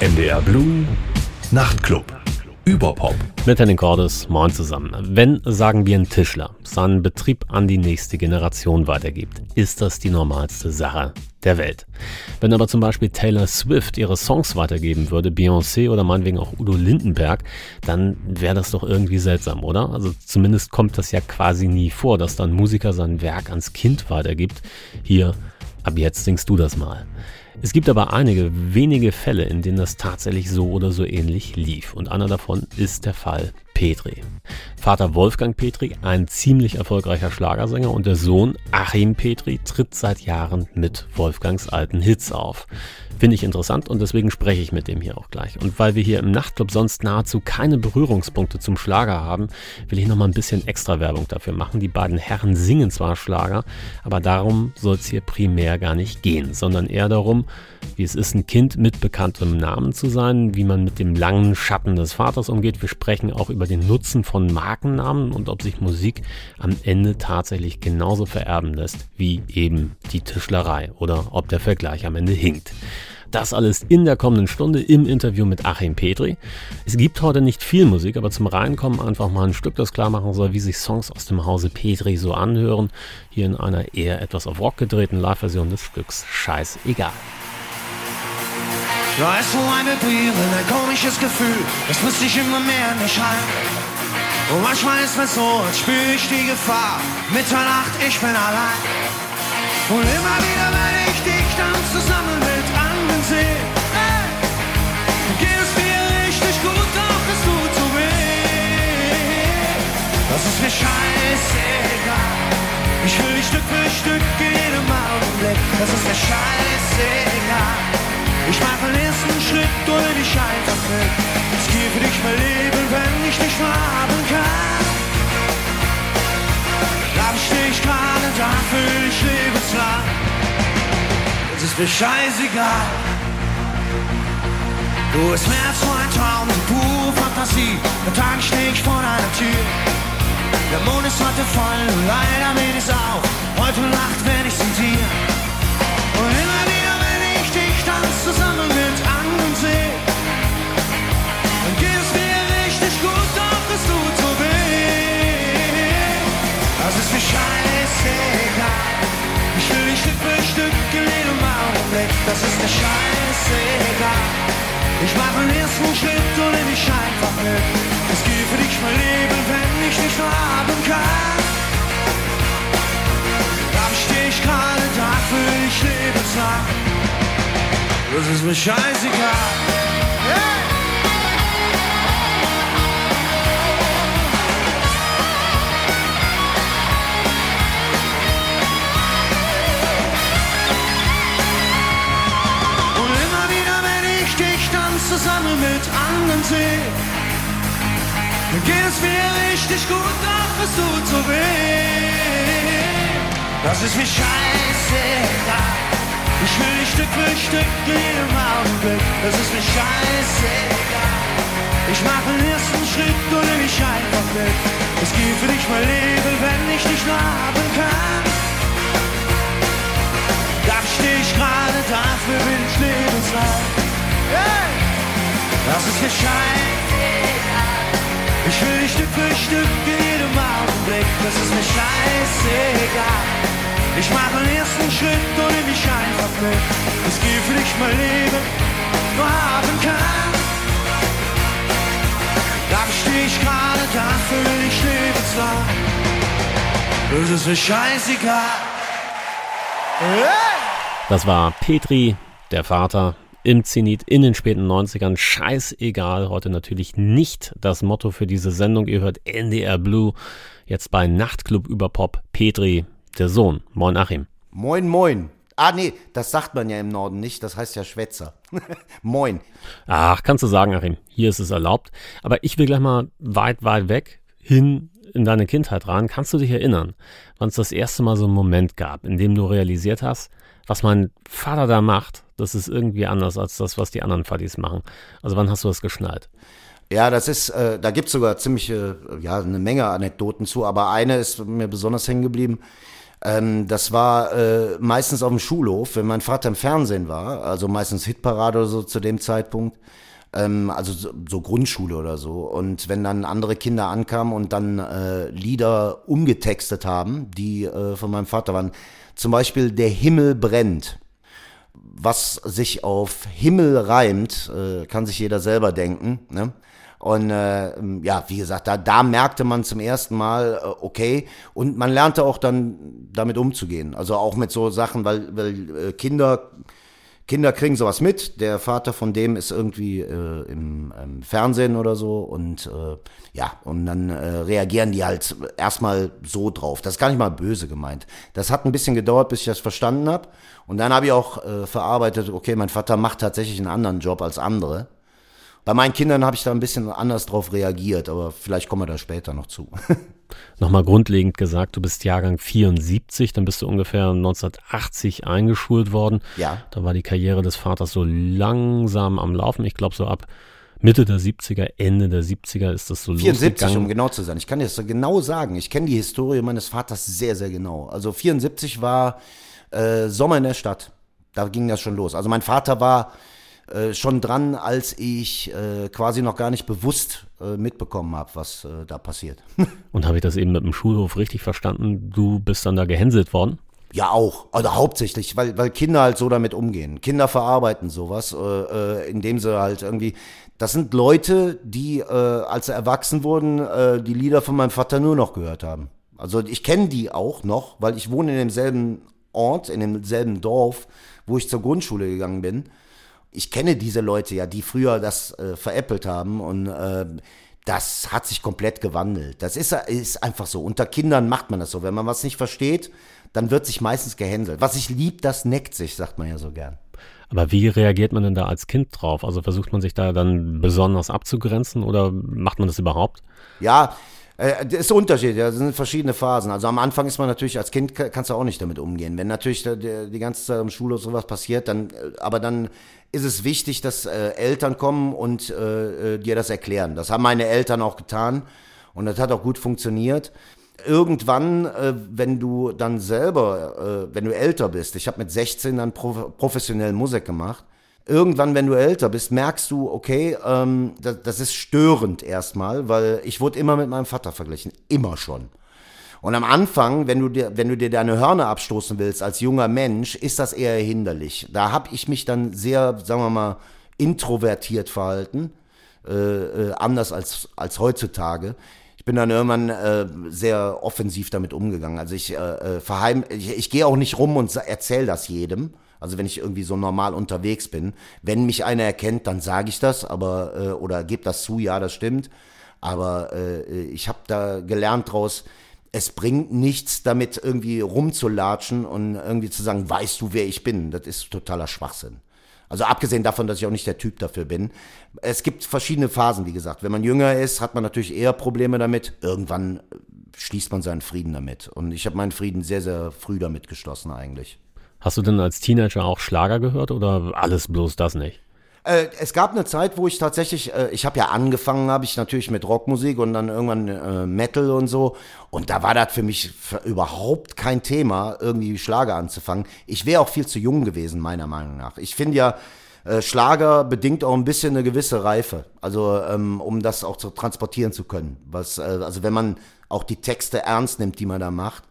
NDR Blue Nachtclub. Überpop. Mit Henning Cordes, moin zusammen. Wenn, sagen wir, ein Tischler seinen Betrieb an die nächste Generation weitergibt, ist das die normalste Sache der Welt. Wenn aber zum Beispiel Taylor Swift ihre Songs weitergeben würde, Beyoncé oder meinetwegen auch Udo Lindenberg, dann wäre das doch irgendwie seltsam, oder? Also zumindest kommt das ja quasi nie vor, dass dann Musiker sein Werk ans Kind weitergibt. Hier, ab jetzt singst du das mal. Es gibt aber einige wenige Fälle, in denen das tatsächlich so oder so ähnlich lief. Und einer davon ist der Fall Petri. Vater Wolfgang Petri, ein ziemlich erfolgreicher Schlagersänger und der Sohn Achim Petri tritt seit Jahren mit Wolfgangs alten Hits auf. Finde ich interessant und deswegen spreche ich mit dem hier auch gleich. Und weil wir hier im Nachtclub sonst nahezu keine Berührungspunkte zum Schlager haben, will ich noch mal ein bisschen extra Werbung dafür machen. Die beiden Herren singen zwar Schlager, aber darum soll es hier primär gar nicht gehen, sondern eher darum, wie es ist, ein Kind mit bekanntem Namen zu sein, wie man mit dem langen Schatten des Vaters umgeht. Wir sprechen auch über den Nutzen von Markennamen und ob sich Musik am Ende tatsächlich genauso vererben lässt wie eben die Tischlerei oder ob der Vergleich am Ende hinkt. Das alles in der kommenden Stunde im Interview mit Achim Petri. Es gibt heute nicht viel Musik, aber zum Reinkommen einfach mal ein Stück, das klar machen soll, wie sich Songs aus dem Hause Petri so anhören. Hier in einer eher etwas auf Rock gedrehten Live-Version des Stücks Scheißegal. Da ist so eine Beere, ein komisches Gefühl, das muss sich immer mehr nicht halten. Und manchmal ist es so, als spüre ich die Gefahr. Mitternacht, ich bin allein. Und immer wieder, wenn ich dich dann zusammen mit anderen sehe, hey, geht es mir richtig gut, doch es tut so weh. Das ist mir scheißegal. Ich will dich Stück für Stück in jedem Augenblick. Das ist mir scheißegal. Ich mach den ersten Schritt durch dich einfach mit. Es geht für dich mein Leben, wenn ich dich haben kann. Steh ich gerade da für dich lebenslang. Es ist mir scheißegal. Du bist mehr als ein Traum, die pure Fantasie. Am Tag steh ich vor deiner Tür. Der Mond ist heute voll und leider weht es auch. Heute Nacht werde ich zu dir. Das ist mir scheißegal. Ich will dich Stück für Stück in jedem Augenblick. Das ist mir scheißegal. Ich mache den ersten Schritt und nehme dich einfach mit. Es geht für dich mein Leben, wenn ich dich nur haben kann. Steh ich gerade da für dich lebenslang. Das ist mir scheißegal. Hey! Und immer wieder, wenn ich dich dann zusammen mit anderen sehe, dann geht es mir richtig gut, doch es tut so weh. Das ist mir scheißegal. Ich will dich Stück für Stück jedem Augenblick. Das ist mir scheißegal. Ich mach den ersten Schritt und nimm mich einfach mit. Es geht für dich mein Leben, wenn ich dich nur haben kann. Da steh ich gerade, dafür bin ich lebenslang. Hey! Das ist mir scheißegal. Ich will dich Stück für Stück jedem Augenblick. Das ist mir scheißegal. Ich mach den ersten Schritt und nimm mich einfach mit. Es für dich mein Leben nur haben kann. Da steh ich gerade, dafür will ich lebenslang. Das ist mir scheißegal. Das war Petri, der Vater, im Zenit in den späten 90ern. Scheißegal, heute natürlich nicht das Motto für diese Sendung. Ihr hört NDR Blue, jetzt bei Nachtclub über Pop. Petri, der Sohn. Moin Achim. Moin, moin. Ah, nee, das sagt man ja im Norden nicht, das heißt ja Schwätzer. moin. Ach, kannst du sagen, Achim, hier ist es erlaubt. Aber ich will gleich mal weit, weit weg hin in deine Kindheit rein. Kannst du dich erinnern, wann es das erste Mal so einen Moment gab, in dem du realisiert hast, was mein Vater da macht, das ist irgendwie anders als das, was die anderen Fadis machen. Also wann hast du das geschnallt? Ja, das ist, äh, da gibt's sogar ziemlich, äh, ja, eine Menge Anekdoten zu, aber eine ist mir besonders hängen geblieben. Ähm, das war äh, meistens auf dem Schulhof, wenn mein Vater im Fernsehen war, also meistens Hitparade oder so zu dem Zeitpunkt. Ähm, also so, so, Grundschule oder so. Und wenn dann andere Kinder ankamen und dann äh, Lieder umgetextet haben, die äh, von meinem Vater waren, zum Beispiel Der Himmel brennt. Was sich auf Himmel reimt, äh, kann sich jeder selber denken. Ne? Und äh, ja, wie gesagt, da, da merkte man zum ersten Mal, äh, okay, und man lernte auch dann damit umzugehen. Also auch mit so Sachen, weil, weil äh, Kinder, Kinder kriegen sowas mit. Der Vater von dem ist irgendwie äh, im, im Fernsehen oder so und äh, ja, und dann äh, reagieren die halt erstmal so drauf. Das ist gar nicht mal böse gemeint. Das hat ein bisschen gedauert, bis ich das verstanden habe. Und dann habe ich auch äh, verarbeitet, okay, mein Vater macht tatsächlich einen anderen Job als andere. Bei meinen Kindern habe ich da ein bisschen anders drauf reagiert, aber vielleicht kommen wir da später noch zu. Nochmal grundlegend gesagt, du bist Jahrgang 74, dann bist du ungefähr 1980 eingeschult worden. Ja. Da war die Karriere des Vaters so langsam am Laufen. Ich glaube, so ab Mitte der 70er, Ende der 70er ist das so 74, losgegangen. um genau zu sein. Ich kann dir das so genau sagen. Ich kenne die Historie meines Vaters sehr, sehr genau. Also 74 war äh, Sommer in der Stadt. Da ging das schon los. Also mein Vater war äh, schon dran, als ich äh, quasi noch gar nicht bewusst äh, mitbekommen habe, was äh, da passiert. Und habe ich das eben mit dem Schulhof richtig verstanden? Du bist dann da gehänselt worden? Ja, auch. Also hauptsächlich, weil, weil Kinder halt so damit umgehen. Kinder verarbeiten sowas, äh, äh, indem sie halt irgendwie. Das sind Leute, die, äh, als sie erwachsen wurden, äh, die Lieder von meinem Vater nur noch gehört haben. Also ich kenne die auch noch, weil ich wohne in demselben Ort, in demselben Dorf, wo ich zur Grundschule gegangen bin ich kenne diese Leute ja, die früher das äh, veräppelt haben und äh, das hat sich komplett gewandelt. Das ist, ist einfach so. Unter Kindern macht man das so. Wenn man was nicht versteht, dann wird sich meistens gehänselt. Was ich lieb, das neckt sich, sagt man ja so gern. Aber wie reagiert man denn da als Kind drauf? Also versucht man sich da dann besonders abzugrenzen oder macht man das überhaupt? Ja, äh, das ist Unterschied, ja, das sind verschiedene Phasen. Also am Anfang ist man natürlich, als Kind kannst du auch nicht damit umgehen. Wenn natürlich die, ganze Zeit im Schule sowas passiert, dann, äh, aber dann ist es wichtig, dass äh, Eltern kommen und äh, äh, dir das erklären. Das haben meine Eltern auch getan und das hat auch gut funktioniert. Irgendwann, äh, wenn du dann selber, äh, wenn du älter bist, ich habe mit 16 dann prof professionell Musik gemacht, irgendwann, wenn du älter bist, merkst du, okay, ähm, das, das ist störend erstmal, weil ich wurde immer mit meinem Vater verglichen, immer schon. Und am Anfang, wenn du dir, wenn du dir deine Hörner abstoßen willst als junger Mensch, ist das eher hinderlich. Da habe ich mich dann sehr, sagen wir mal, introvertiert verhalten, äh, äh, anders als, als heutzutage. Ich bin dann irgendwann äh, sehr offensiv damit umgegangen. Also ich äh, äh verheim, ich, ich gehe auch nicht rum und erzähle das jedem. Also wenn ich irgendwie so normal unterwegs bin. Wenn mich einer erkennt, dann sage ich das, aber äh, oder gebe das zu, ja, das stimmt. Aber äh, ich habe da gelernt draus, es bringt nichts, damit irgendwie rumzulatschen und irgendwie zu sagen, weißt du, wer ich bin? Das ist totaler Schwachsinn. Also abgesehen davon, dass ich auch nicht der Typ dafür bin. Es gibt verschiedene Phasen, wie gesagt. Wenn man jünger ist, hat man natürlich eher Probleme damit. Irgendwann äh, schließt man seinen Frieden damit. Und ich habe meinen Frieden sehr, sehr früh damit geschlossen eigentlich. Hast du denn als Teenager auch Schlager gehört oder alles bloß das nicht? Äh, es gab eine Zeit, wo ich tatsächlich, äh, ich habe ja angefangen, habe ich natürlich mit Rockmusik und dann irgendwann äh, Metal und so. Und da war das für mich überhaupt kein Thema, irgendwie Schlager anzufangen. Ich wäre auch viel zu jung gewesen, meiner Meinung nach. Ich finde ja, äh, Schlager bedingt auch ein bisschen eine gewisse Reife, also ähm, um das auch zu transportieren zu können. Was, äh, also wenn man auch die Texte ernst nimmt, die man da macht.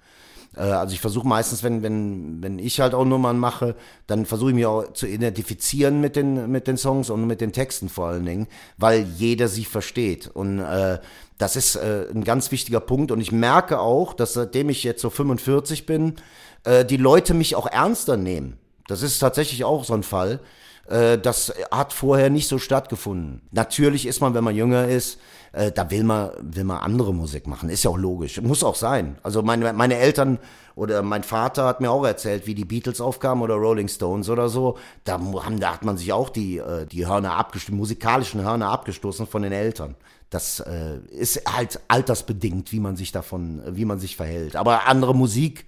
Äh, also ich versuche meistens, wenn, wenn, wenn ich halt auch Nummern mache, dann versuche ich mich auch zu identifizieren mit den, mit den Songs und mit den Texten vor allen Dingen, weil jeder sie versteht. Und äh, das ist äh, ein ganz wichtiger Punkt. Und ich merke auch, dass seitdem ich jetzt so 45 bin, äh, die Leute mich auch ernster nehmen. Das ist tatsächlich auch so ein Fall. Äh, das hat vorher nicht so stattgefunden. Natürlich ist man, wenn man jünger ist, äh, da will man, will man andere Musik machen. Ist ja auch logisch. Muss auch sein. Also meine, meine Eltern oder mein Vater hat mir auch erzählt, wie die Beatles aufkamen oder Rolling Stones oder so. Da, haben, da hat man sich auch die, äh, die Hörner abgestoßen, musikalischen Hörner abgestoßen von den Eltern. Das äh, ist halt altersbedingt, wie man sich davon, wie man sich verhält. Aber andere Musik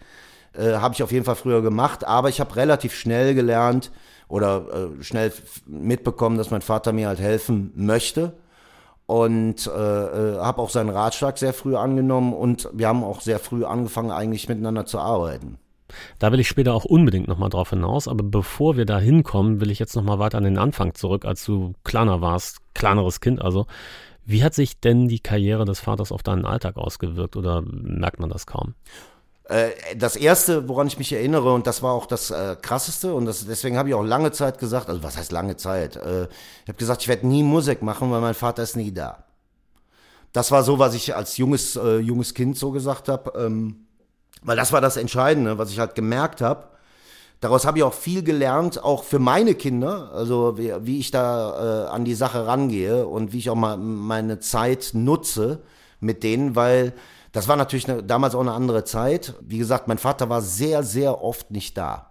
äh, habe ich auf jeden Fall früher gemacht, aber ich habe relativ schnell gelernt oder äh, schnell mitbekommen, dass mein Vater mir halt helfen möchte und äh, äh, habe auch seinen Ratschlag sehr früh angenommen und wir haben auch sehr früh angefangen, eigentlich miteinander zu arbeiten. Da will ich später auch unbedingt nochmal drauf hinaus, aber bevor wir da hinkommen, will ich jetzt nochmal weiter an den Anfang zurück, als du kleiner warst, kleineres Kind also. Wie hat sich denn die Karriere des Vaters auf deinen Alltag ausgewirkt oder merkt man das kaum? Äh, das erste, woran ich mich erinnere, und das war auch das äh, krasseste, und das, deswegen habe ich auch lange Zeit gesagt, also was heißt lange Zeit? Äh, ich habe gesagt, ich werde nie Musik machen, weil mein Vater ist nie da. Das war so, was ich als junges, äh, junges Kind so gesagt habe. Ähm, weil das war das Entscheidende, was ich halt gemerkt habe. Daraus habe ich auch viel gelernt, auch für meine Kinder, also wie, wie ich da äh, an die Sache rangehe und wie ich auch mal meine Zeit nutze mit denen, weil das war natürlich eine, damals auch eine andere Zeit. Wie gesagt, mein Vater war sehr, sehr oft nicht da.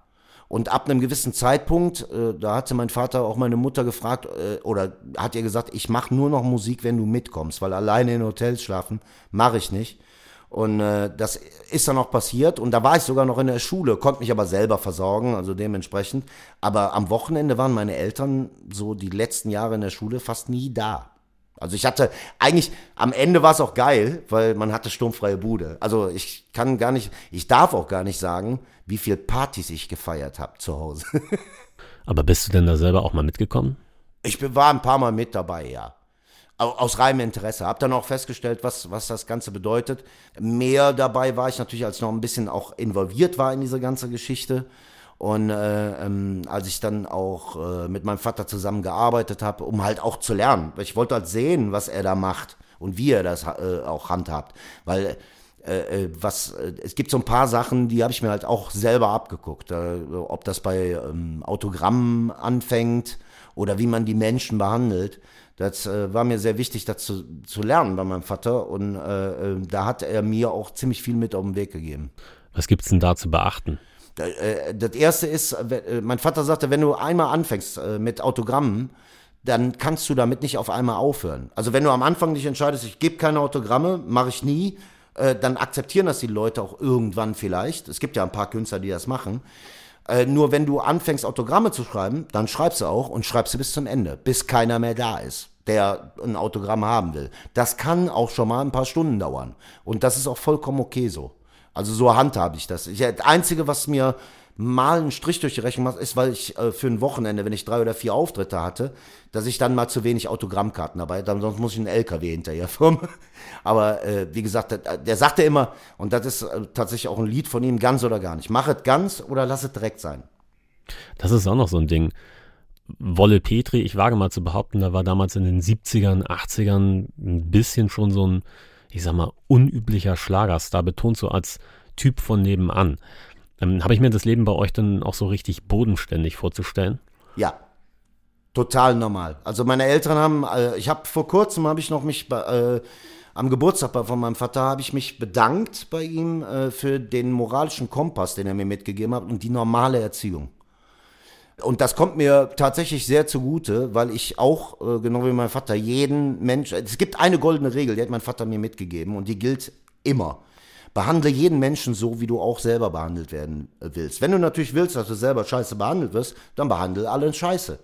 Und ab einem gewissen Zeitpunkt, äh, da hatte mein Vater auch meine Mutter gefragt, äh, oder hat ihr gesagt, ich mache nur noch Musik, wenn du mitkommst, weil alleine in Hotels schlafen mache ich nicht. Und äh, das ist dann auch passiert. Und da war ich sogar noch in der Schule, konnte mich aber selber versorgen, also dementsprechend. Aber am Wochenende waren meine Eltern so die letzten Jahre in der Schule fast nie da. Also ich hatte eigentlich, am Ende war es auch geil, weil man hatte sturmfreie Bude. Also ich kann gar nicht, ich darf auch gar nicht sagen, wie viel Partys ich gefeiert habe zu Hause. Aber bist du denn da selber auch mal mitgekommen? Ich war ein paar Mal mit dabei, ja aus reinem Interesse. Hab dann auch festgestellt, was, was das Ganze bedeutet. Mehr dabei war ich natürlich, als noch ein bisschen auch involviert war in diese ganze Geschichte. Und äh, ähm, als ich dann auch äh, mit meinem Vater zusammen gearbeitet habe, um halt auch zu lernen. Ich wollte halt sehen, was er da macht und wie er das äh, auch handhabt. Weil äh, äh was äh, es gibt so ein paar Sachen, die habe ich mir halt auch selber abgeguckt. Äh, ob das bei ähm, Autogrammen anfängt oder wie man die Menschen behandelt. Das äh, war mir sehr wichtig, das zu, zu lernen bei meinem Vater. Und äh, äh da hat er mir auch ziemlich viel mit auf den Weg gegeben. Was gibt es denn da zu beachten? Äh, das erste ist, äh, mein Vater sagte, wenn du einmal anfängst mit Autogrammen, dann kannst du damit nicht auf einmal aufhören. Also wenn du am Anfang dich entscheidest, ich gebe keine Autogramme, mache ich nie, dann akzeptieren das die Leute auch irgendwann vielleicht. Es gibt ja ein paar Künstler, die das machen. Äh, nur wenn du anfängst, Autogramme zu schreiben, dann schreibst du auch und schreibst du bis zum Ende, bis keiner mehr da ist, der ein Autogramm haben will. Das kann auch schon mal ein paar Stunden dauern. Und das ist auch vollkommen okay so. Also so handhabe ich das. Ich, das Einzige, was mir mal einen Strich durch die Rechnung macht, ist, weil ich äh, für ein Wochenende, wenn ich drei oder vier Auftritte hatte, dass ich dann mal zu wenig Autogrammkarten dabei hatte, sonst muss ich einen LKW hinterher firmen. Aber äh, wie gesagt, der, der, sagte immer, und das ist äh, tatsächlich auch ein Lied von ihm, ganz oder gar nicht. Mach es ganz oder lass es direkt sein. Das ist auch noch so ein Ding. Wolle Petri, ich wage mal zu behaupten, da war damals in den 70ern, 80ern ein bisschen schon so ein, ich sag mal, unüblicher Schlagerstar, betont so als Typ von nebenan. Ähm, Habe ich mir das Leben bei euch dann auch so richtig bodenständig vorzustellen? Ja, total normal. Also meine Eltern haben, äh, ich habe vor kurzem habe ich noch mich äh, am Geburtstag von meinem Vater habe ich mich bedankt bei ihm äh, für den moralischen Kompass, den er mir mitgegeben hat und die normale Erziehung. Und das kommt mir tatsächlich sehr zugute, weil ich auch, äh, genau wie mein Vater, jeden Mensch, es gibt eine goldene Regel, die hat mein Vater mir mitgegeben und die gilt immer. Behandle jeden Menschen so, wie du auch selber behandelt werden äh, willst. Wenn du natürlich willst, dass du selber scheiße behandelt wirst, dann behandle alle scheiße.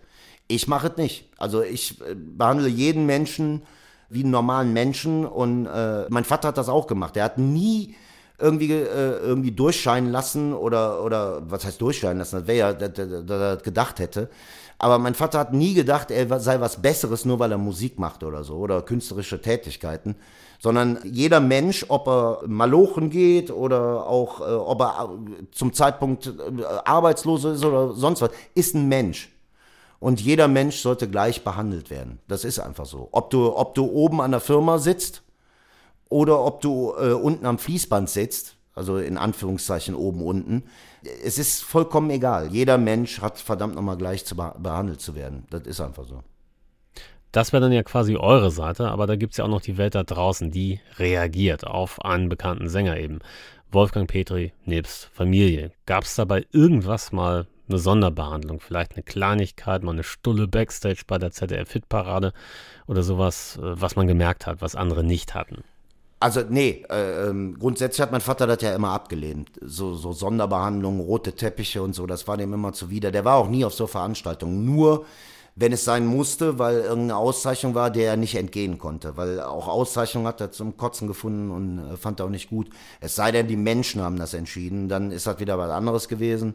Ich mache es nicht. Also ich äh, behandle jeden Menschen wie einen normalen Menschen und äh, mein Vater hat das auch gemacht. Er hat nie irgendwie, äh, irgendwie durchscheinen lassen oder, oder was heißt durchscheinen lassen, das wäre ja, dass er gedacht hätte. Aber mein Vater hat nie gedacht, er sei was Besseres, nur weil er Musik macht oder so oder künstlerische Tätigkeiten sondern jeder Mensch, ob er malochen geht oder auch äh, ob er äh, zum Zeitpunkt äh, arbeitslos ist oder sonst was, ist ein Mensch. Und jeder Mensch sollte gleich behandelt werden. Das ist einfach so. Ob du, ob du oben an der Firma sitzt oder ob du äh, unten am Fließband sitzt, also in Anführungszeichen oben, unten, es ist vollkommen egal. Jeder Mensch hat verdammt nochmal gleich zu behandelt zu werden. Das ist einfach so. Das wäre dann ja quasi eure Seite, aber da gibt es ja auch noch die Welt da draußen, die reagiert auf einen bekannten Sänger eben. Wolfgang Petri nebst Familie. Gab es dabei irgendwas mal eine Sonderbehandlung? Vielleicht eine Kleinigkeit, mal eine Stulle Backstage bei der ZDF-Hitparade oder sowas, äh, was man gemerkt hat, was andere nicht hatten? Also nee, äh, ähm, grundsätzlich hat mein Vater das ja immer abgelehnt. So, so Sonderbehandlungen, rote Teppiche und so, das war dem immer zuwider. Der war auch nie auf so Veranstaltungen. Nur wenn es sein musste, weil irgendeine Auszeichnung war, der er nicht entgehen konnte. Weil auch Auszeichnung hat er zum Kotzen gefunden und äh, fand er auch nicht gut. Es sei denn, die Menschen haben das entschieden, dann ist das wieder was anderes gewesen.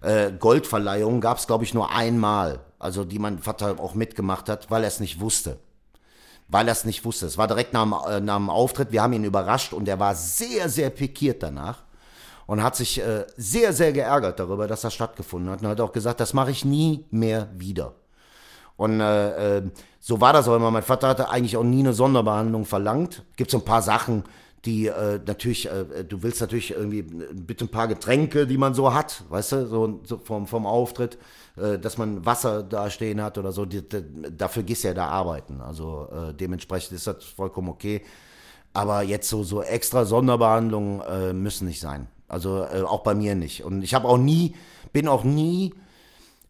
Äh, Goldverleihung gab es, glaube ich, nur einmal, also die mein Vater auch mitgemacht hat, weil er es nicht wusste. Weil er es nicht wusste. Es war direkt nach dem, äh, nach dem Auftritt, wir haben ihn überrascht und er war sehr, sehr pikiert danach und hat sich äh, sehr, sehr geärgert darüber, dass das stattgefunden hat und hat auch gesagt, das mache ich nie mehr wieder. Und äh, äh, so war das auch immer. Mein Vater hatte eigentlich auch nie eine Sonderbehandlung verlangt. Gibt so ein paar Sachen, die äh, natürlich, äh, du willst natürlich irgendwie bitte ein paar Getränke, die man so hat, weißt du, so, so vom, vom Auftritt, äh, dass man Wasser da stehen hat oder so, die, die, dafür gehst du ja da arbeiten. Also äh, dementsprechend ist das vollkommen okay. Aber jetzt so, so extra Sonderbehandlungen äh, müssen nicht sein. Also äh, auch bei mir nicht. Und ich habe auch nie, bin auch nie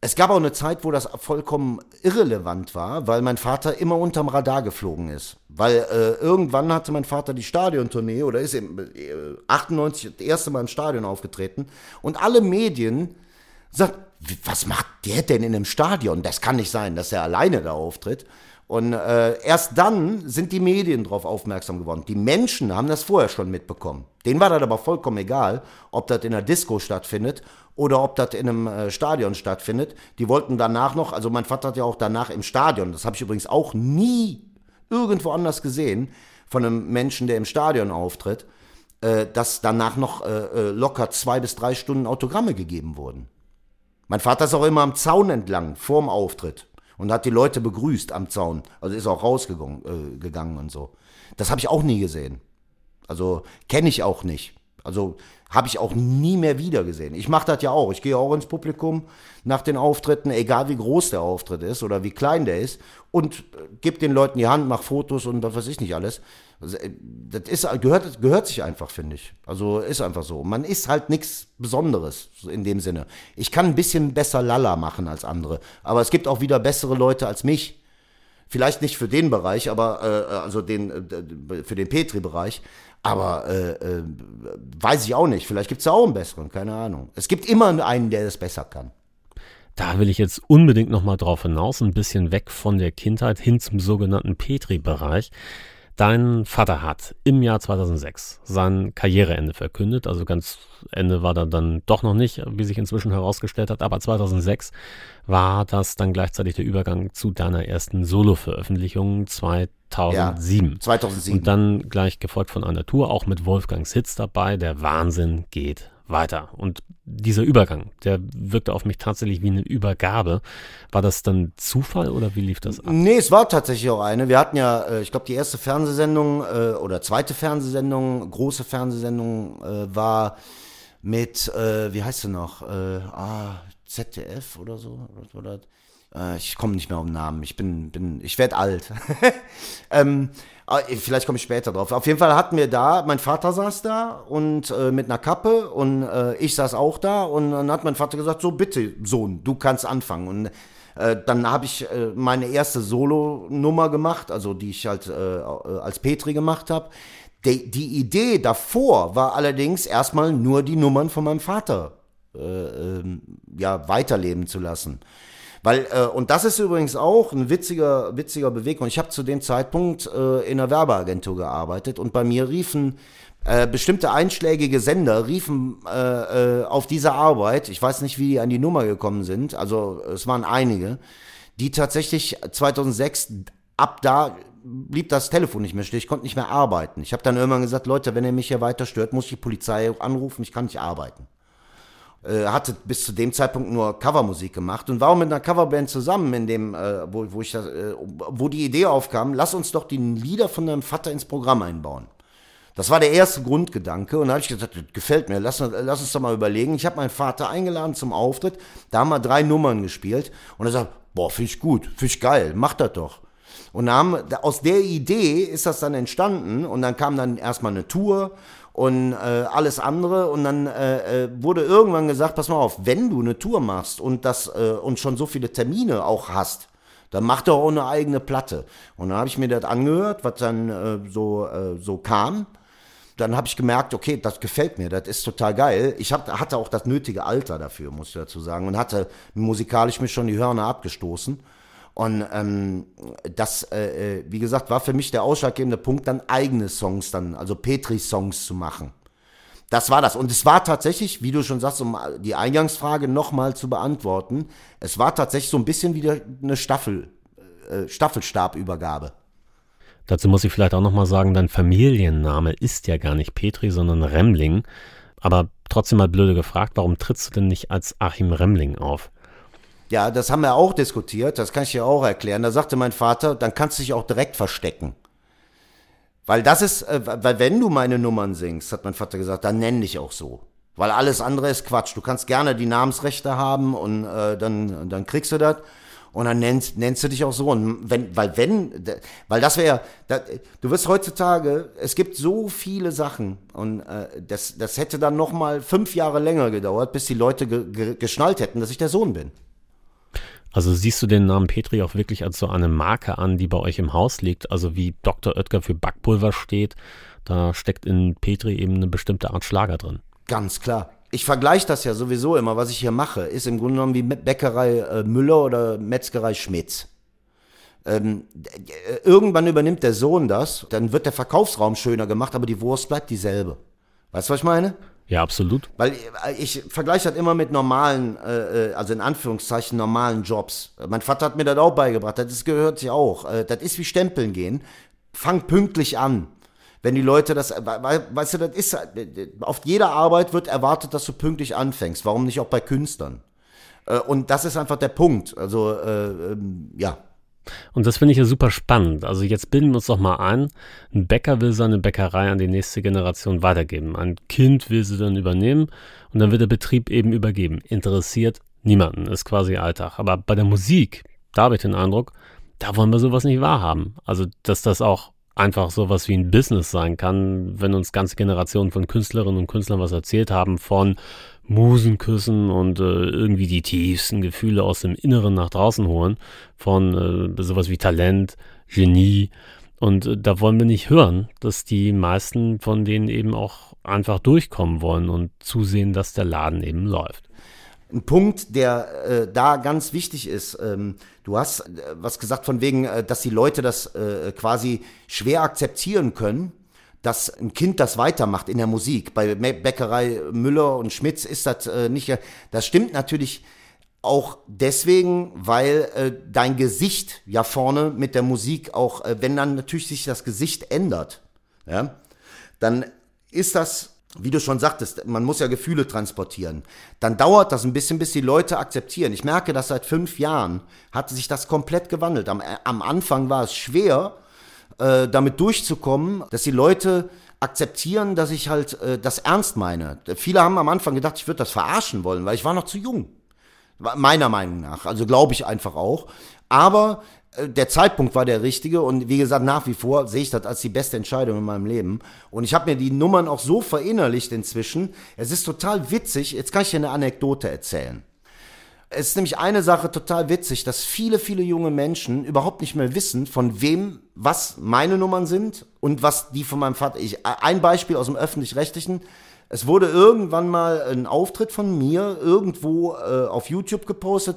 es gab auch eine Zeit, wo das vollkommen irrelevant war, weil mein Vater immer unterm Radar geflogen ist. Weil äh, irgendwann hatte mein Vater die Stadiontournee oder ist im äh, 98 das erste Mal im Stadion aufgetreten und alle Medien sagten, was macht der denn in einem Stadion? Das kann nicht sein, dass er alleine da auftritt. Und äh, erst dann sind die Medien darauf aufmerksam geworden. Die Menschen haben das vorher schon mitbekommen. Denen war das aber vollkommen egal, ob das in einer Disco stattfindet oder ob das in einem äh, Stadion stattfindet. Die wollten danach noch, also mein Vater hat ja auch danach im Stadion, das habe ich übrigens auch nie irgendwo anders gesehen, von einem Menschen, der im Stadion auftritt, äh, dass danach noch äh, äh locker zwei bis drei Stunden Autogramme gegeben wurden. Mein Vater ist auch immer am Zaun entlang, vorm Auftritt und hat die Leute begrüßt am Zaun. Also ist auch rausgegangen äh, und so. Das habe ich auch nie gesehen. Also kenne ich auch nicht. Also habe ich auch nie mehr wieder gesehen. Ich mache das ja auch. Ich gehe auch ins Publikum nach den Auftritten, egal wie groß der Auftritt ist oder wie klein der ist, und äh, gebe den Leuten die Hand, mache Fotos und was weiß ich nicht alles. Also, äh, das ist, gehört, gehört sich einfach, finde ich. Also ist einfach so. Man ist halt nichts Besonderes in dem Sinne. Ich kann ein bisschen besser Lala machen als andere, aber es gibt auch wieder bessere Leute als mich. Vielleicht nicht für den Bereich, aber äh, also den äh, für den Petri-Bereich, aber äh, äh, weiß ich auch nicht. Vielleicht gibt es ja auch einen besseren, keine Ahnung. Es gibt immer einen, der das besser kann. Da will ich jetzt unbedingt nochmal drauf hinaus, ein bisschen weg von der Kindheit hin zum sogenannten Petri-Bereich. Dein Vater hat im Jahr 2006 sein Karriereende verkündet. Also ganz Ende war da dann doch noch nicht, wie sich inzwischen herausgestellt hat. Aber 2006 war das dann gleichzeitig der Übergang zu deiner ersten Solo-Veröffentlichung 2007. Ja, 2007. Und dann gleich gefolgt von einer Tour, auch mit Wolfgangs Hits dabei. Der Wahnsinn geht weiter. Und dieser Übergang, der wirkte auf mich tatsächlich wie eine Übergabe. War das dann Zufall oder wie lief das ab? Nee, es war tatsächlich auch eine. Wir hatten ja, äh, ich glaube, die erste Fernsehsendung äh, oder zweite Fernsehsendung, große Fernsehsendung äh, war mit, wie heißt sie noch? ah, ZDF oder so? Oder, ich komme nicht mehr auf den Namen. Ich bin, bin, ich werde alt. ähm, vielleicht komme ich später drauf. Auf jeden Fall hatten wir da, mein Vater saß da und äh, mit einer Kappe und äh, ich saß auch da und dann hat mein Vater gesagt, so bitte Sohn, du kannst anfangen. Und äh, dann habe ich äh, meine erste Solo-Nummer gemacht, also die ich halt äh, als Petri gemacht habe. Die, die Idee davor war allerdings erstmal nur die Nummern von meinem Vater äh, ähm, ja, weiterleben zu lassen. Weil, äh, und das ist übrigens auch ein witziger, witziger Bewegung. Ich habe zu dem Zeitpunkt äh, in einer Werbeagentur gearbeitet und bei mir riefen äh, bestimmte einschlägige Sender riefen äh, äh, auf diese Arbeit, ich weiß nicht, wie die an die Nummer gekommen sind, also es waren einige, die tatsächlich 2006 ab da blieb das Telefon nicht mehr still, ich konnte nicht mehr arbeiten. Ich habe dann irgendwann gesagt, Leute, wenn ihr mich hier weiter stört, muss ich die Polizei anrufen, ich kann nicht arbeiten. Äh, hatte bis zu dem Zeitpunkt nur Covermusik gemacht und war auch mit einer Coverband zusammen, in dem, äh, wo, wo, ich das, äh, wo die Idee aufkam, lass uns doch die Lieder von deinem Vater ins Programm einbauen. Das war der erste Grundgedanke und da habe ich gesagt, das gefällt mir, lass, lass uns doch mal überlegen. Ich habe meinen Vater eingeladen zum Auftritt, da haben wir drei Nummern gespielt und er sagt, boah, finde ich gut, finde ich geil, mach das doch. Und haben, aus der Idee ist das dann entstanden und dann kam dann erstmal eine Tour und äh, alles andere. Und dann äh, äh, wurde irgendwann gesagt, pass mal auf, wenn du eine Tour machst und das äh, und schon so viele Termine auch hast, dann mach doch auch eine eigene Platte. Und dann habe ich mir das angehört, was dann äh, so, äh, so kam. Dann habe ich gemerkt, okay, das gefällt mir, das ist total geil. Ich hab, hatte auch das nötige Alter dafür, muss ich dazu sagen, und hatte musikalisch mir schon die Hörner abgestoßen. Und ähm, das, äh, äh, wie gesagt, war für mich der ausschlaggebende Punkt, dann eigene Songs dann, also Petri-Songs zu machen. Das war das. Und es war tatsächlich, wie du schon sagst, um die Eingangsfrage nochmal zu beantworten, es war tatsächlich so ein bisschen wieder eine Staffel, äh, Staffelstabübergabe. Dazu muss ich vielleicht auch nochmal sagen, dein Familienname ist ja gar nicht Petri, sondern Remling. Aber trotzdem mal blöde gefragt, warum trittst du denn nicht als Achim Remling auf? Ja, das haben wir auch diskutiert, das kann ich dir auch erklären. Da sagte mein Vater, dann kannst du dich auch direkt verstecken. Weil das ist, äh, weil wenn du meine Nummern singst, hat mein Vater gesagt, dann nenn dich auch so. Weil alles andere ist Quatsch. Du kannst gerne die Namensrechte haben und äh, dann, dann kriegst du das. Und dann nennst, nennst du dich auch so. Und wenn, weil wenn, weil das wäre, da, du wirst heutzutage, es gibt so viele Sachen und äh, das, das hätte dann noch mal fünf Jahre länger gedauert, bis die Leute ge, ge, geschnallt hätten, dass ich der Sohn bin. Also siehst du den Namen Petri auch wirklich als so eine Marke an, die bei euch im Haus liegt? Also wie Dr. Oetker für Backpulver steht, da steckt in Petri eben eine bestimmte Art Schlager drin. Ganz klar. Ich vergleiche das ja sowieso immer, was ich hier mache, ist im Grunde genommen wie Bäckerei äh, Müller oder Metzgerei Schmitz. Ähm, äh, irgendwann übernimmt der Sohn das, dann wird der Verkaufsraum schöner gemacht, aber die Wurst bleibt dieselbe. Weißt du, was ich meine? Ja, absolut. Weil äh, ich vergleiche das immer mit normalen, äh, äh, also in Anführungszeichen normalen Jobs. Mein Vater hat mir das auch beigebracht, das gehört sich auch. Äh, das ist wie Stempeln gehen. Fang pünktlich an. Wenn die Leute das, weißt du, das ist, auf jeder Arbeit wird erwartet, dass du pünktlich anfängst. Warum nicht auch bei Künstlern? Und das ist einfach der Punkt. Also, äh, ähm, ja. Und das finde ich ja super spannend. Also jetzt bilden wir uns doch mal ein, ein Bäcker will seine Bäckerei an die nächste Generation weitergeben. Ein Kind will sie dann übernehmen und dann wird der Betrieb eben übergeben. Interessiert niemanden, ist quasi Alltag. Aber bei der Musik, da habe ich den Eindruck, da wollen wir sowas nicht wahrhaben. Also, dass das auch einfach sowas wie ein Business sein kann, wenn uns ganze Generationen von Künstlerinnen und Künstlern was erzählt haben von Musenküssen und äh, irgendwie die tiefsten Gefühle aus dem Inneren nach draußen holen, von äh, sowas wie Talent, Genie. Und äh, da wollen wir nicht hören, dass die meisten von denen eben auch einfach durchkommen wollen und zusehen, dass der Laden eben läuft. Ein Punkt, der äh, da ganz wichtig ist, ähm, du hast äh, was gesagt von wegen, äh, dass die Leute das äh, quasi schwer akzeptieren können dass ein Kind das weitermacht in der Musik. Bei Bäckerei Müller und Schmitz ist das äh, nicht. Das stimmt natürlich auch deswegen, weil äh, dein Gesicht ja vorne mit der Musik auch, äh, wenn dann natürlich sich das Gesicht ändert, ja, dann ist das wie du schon sagtest, man muss ja Gefühle transportieren. Dann dauert das ein bisschen, bis die Leute akzeptieren. Ich merke, dass seit fünf Jahren hat sich das komplett gewandelt. Am, äh, am Anfang war es schwer, äh, damit durchzukommen, dass die Leute akzeptieren, dass ich halt äh, das ernst meine. Viele haben am Anfang gedacht, ich würde das verarschen wollen, weil ich war noch zu jung. Meiner Meinung nach. Also glaube ich einfach auch. Aber der Zeitpunkt war der richtige und wie gesagt, nach wie vor sehe ich das als die beste Entscheidung in meinem Leben. Und ich habe mir die Nummern auch so verinnerlicht inzwischen. Es ist total witzig. Jetzt kann ich dir eine Anekdote erzählen. Es ist nämlich eine Sache total witzig, dass viele, viele junge Menschen überhaupt nicht mehr wissen, von wem, was meine Nummern sind und was die von meinem Vater. Ich, ein Beispiel aus dem öffentlich-rechtlichen. Es wurde irgendwann mal ein Auftritt von mir irgendwo äh, auf YouTube gepostet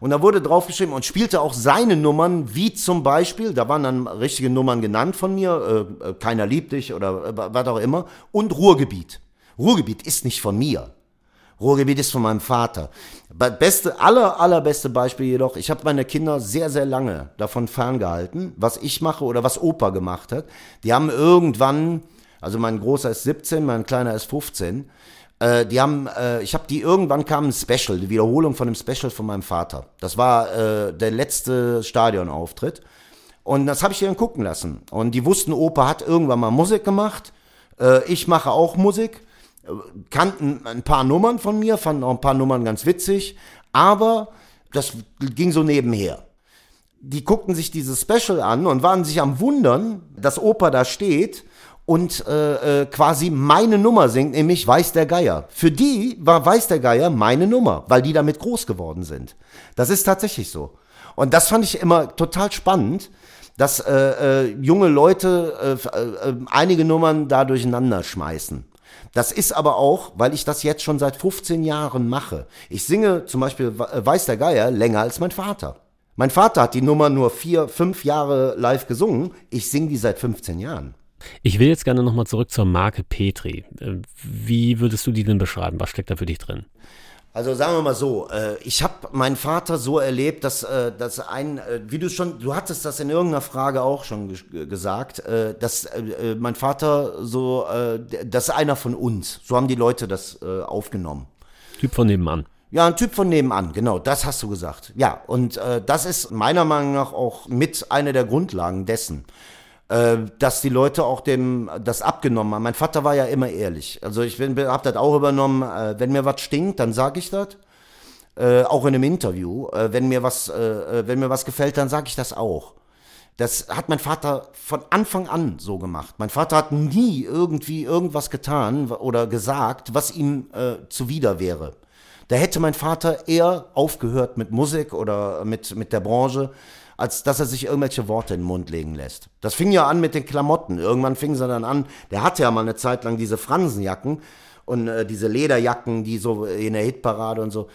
und da wurde draufgeschrieben und spielte auch seine Nummern, wie zum Beispiel, da waren dann richtige Nummern genannt von mir, äh, äh Keiner liebt dich oder äh, was auch immer, und Ruhrgebiet. Ruhrgebiet ist nicht von mir. Ruhrgebiet ist von meinem Vater. Beste, aller, allerbeste Beispiel jedoch, ich habe meine Kinder sehr, sehr lange davon ferngehalten, was ich mache oder was Opa gemacht hat. Die haben irgendwann, also mein Großer ist 17, mein Kleiner ist 15, äh, die haben, äh, ich habe die irgendwann kam ein Special, die Wiederholung von dem Special von meinem Vater. Das war äh, der letzte Stadionauftritt. Und das habe ich denen gucken lassen. Und die wussten, Opa hat irgendwann mal Musik gemacht. Äh, ich mache auch Musik kannten ein paar Nummern von mir, fanden auch ein paar Nummern ganz witzig, aber das ging so nebenher. Die guckten sich dieses Special an und waren sich am Wundern, dass Opa da steht und äh, äh, quasi meine Nummer singt, nämlich Weiß der Geier. Für die war Weiß der Geier meine Nummer, weil die damit groß geworden sind. Das ist tatsächlich so. Und das fand ich immer total spannend, dass äh, äh, junge Leute äh, äh, einige Nummern da durcheinander schmeißen. Das ist aber auch, weil ich das jetzt schon seit 15 Jahren mache. Ich singe zum Beispiel Weiß der Geier länger als mein Vater. Mein Vater hat die Nummer nur vier, fünf Jahre live gesungen. Ich singe die seit 15 Jahren. Ich will jetzt gerne nochmal zurück zur Marke Petri. Äh, wie würdest du die denn beschreiben? Was steckt da für dich drin? Also sagen wir mal so, äh, ich habe meinen Vater so erlebt, dass, äh, dass ein, wie du schon, du hattest das in irgendeiner Frage auch schon gesagt, dass mein Vater so, das ist einer von uns. So haben die Leute das aufgenommen. Typ von nebenan. Ja, ein Typ von nebenan, genau, das hast du gesagt. Ja, und äh, das ist meiner Meinung nach auch mit einer der Grundlagen dessen, äh, dass die Leute auch dem das abgenommen haben. Mein Vater war ja immer ehrlich. Also ich bin, hab das auch übernommen, äh, wenn mir was stinkt, dann sage ich das. Äh, auch in einem Interview. Äh, wenn mir was, äh, wenn mir was gefällt, dann sage ich das auch. Das hat mein Vater von Anfang an so gemacht. Mein Vater hat nie irgendwie irgendwas getan oder gesagt, was ihm zuwider wäre. Da hätte mein Vater eher aufgehört mit Musik oder mit, mit der Branche, als dass er sich irgendwelche Worte in den Mund legen lässt. Das fing ja an mit den Klamotten. Irgendwann fing sie dann an, der hatte ja mal eine Zeit lang diese Fransenjacken und äh, diese Lederjacken, die so in der Hitparade und so.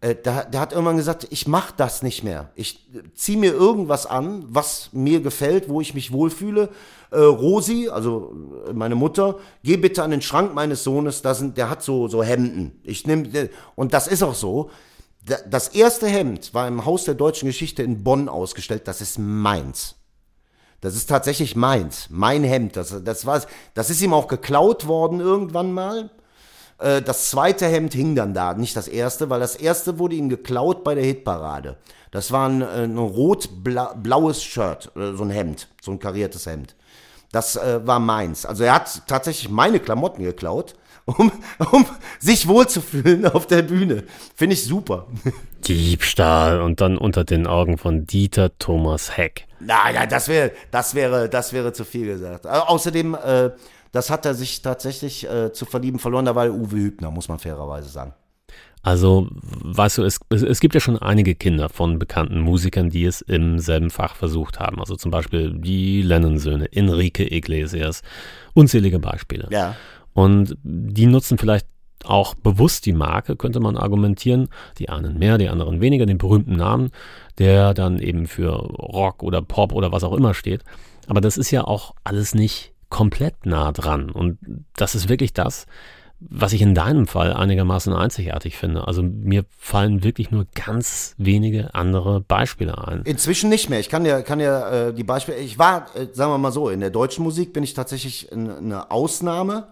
Äh, der, der, hat irgendwann gesagt, ich mach das nicht mehr. Ich zieh mir irgendwas an, was mir gefällt, wo ich mich wohlfühle. Äh, Rosi, also äh, meine Mutter, geh bitte an den Schrank meines Sohnes, da sind, der hat so, so Hemden. Ich nehm, und das ist auch so. Das erste Hemd war im Haus der deutschen Geschichte in Bonn ausgestellt. Das ist meins. Das ist tatsächlich meins. Mein Hemd. Das, das, war, das ist ihm auch geklaut worden irgendwann mal. Äh, das zweite Hemd hing dann da, nicht das erste, weil das erste wurde ihm geklaut bei der Hitparade. Das war ein, äh, ein rot-blaues Shirt, äh, so ein Hemd, so ein kariertes Hemd. Das war meins. Also er hat tatsächlich meine Klamotten geklaut, um, um sich wohlzufühlen auf der Bühne. Finde ich super. Diebstahl und dann unter den Augen von Dieter Thomas Heck. Nein, nein, das wäre, das wäre, das wäre zu viel gesagt. außerdem, äh, das hat er sich tatsächlich äh, zu verlieben verloren. Da war Uwe Hübner, muss man fairerweise sagen. Also, weißt du, es, es gibt ja schon einige Kinder von bekannten Musikern, die es im selben Fach versucht haben. Also zum Beispiel die Lennon-Söhne, Enrique Iglesias, unzählige Beispiele. Ja. Und die nutzen vielleicht auch bewusst die Marke, könnte man argumentieren. Die einen mehr, die anderen weniger, den berühmten Namen, der dann eben für Rock oder Pop oder was auch immer steht. Aber das ist ja auch alles nicht komplett nah dran. Und das ist wirklich das, was ich in deinem Fall einigermaßen einzigartig finde. Also mir fallen wirklich nur ganz wenige andere Beispiele ein. Inzwischen nicht mehr. Ich kann ja, kann ja äh, die Beispiele. Ich war, äh, sagen wir mal so, in der deutschen Musik bin ich tatsächlich eine Ausnahme.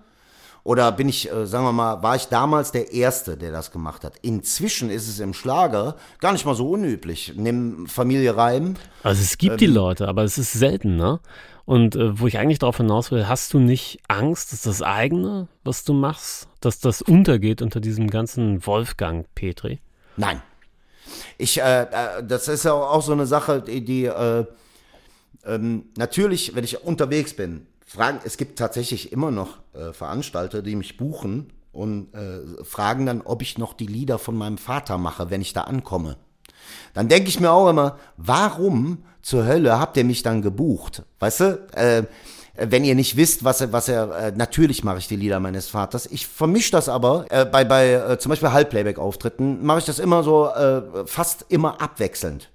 Oder bin ich, äh, sagen wir mal, war ich damals der Erste, der das gemacht hat. Inzwischen ist es im Schlager gar nicht mal so unüblich. Nimm Familie Reim. Also es gibt ähm, die Leute, aber es ist selten, ne? Und äh, wo ich eigentlich darauf hinaus will, hast du nicht Angst, dass das eigene, was du machst, dass das untergeht unter diesem ganzen Wolfgang Petri? Nein. Ich, äh, äh, das ist ja auch so eine Sache, die, die äh, ähm, natürlich, wenn ich unterwegs bin, fragen, es gibt tatsächlich immer noch äh, Veranstalter, die mich buchen und äh, fragen dann, ob ich noch die Lieder von meinem Vater mache, wenn ich da ankomme. Dann denke ich mir auch immer, warum zur Hölle habt ihr mich dann gebucht? Weißt du? Äh, wenn ihr nicht wisst, was er, was er, äh, natürlich mache ich die Lieder meines Vaters. Ich vermische das aber äh, bei, bei äh, zum Beispiel Halbplayback-Auftritten, mache ich das immer so äh, fast immer abwechselnd.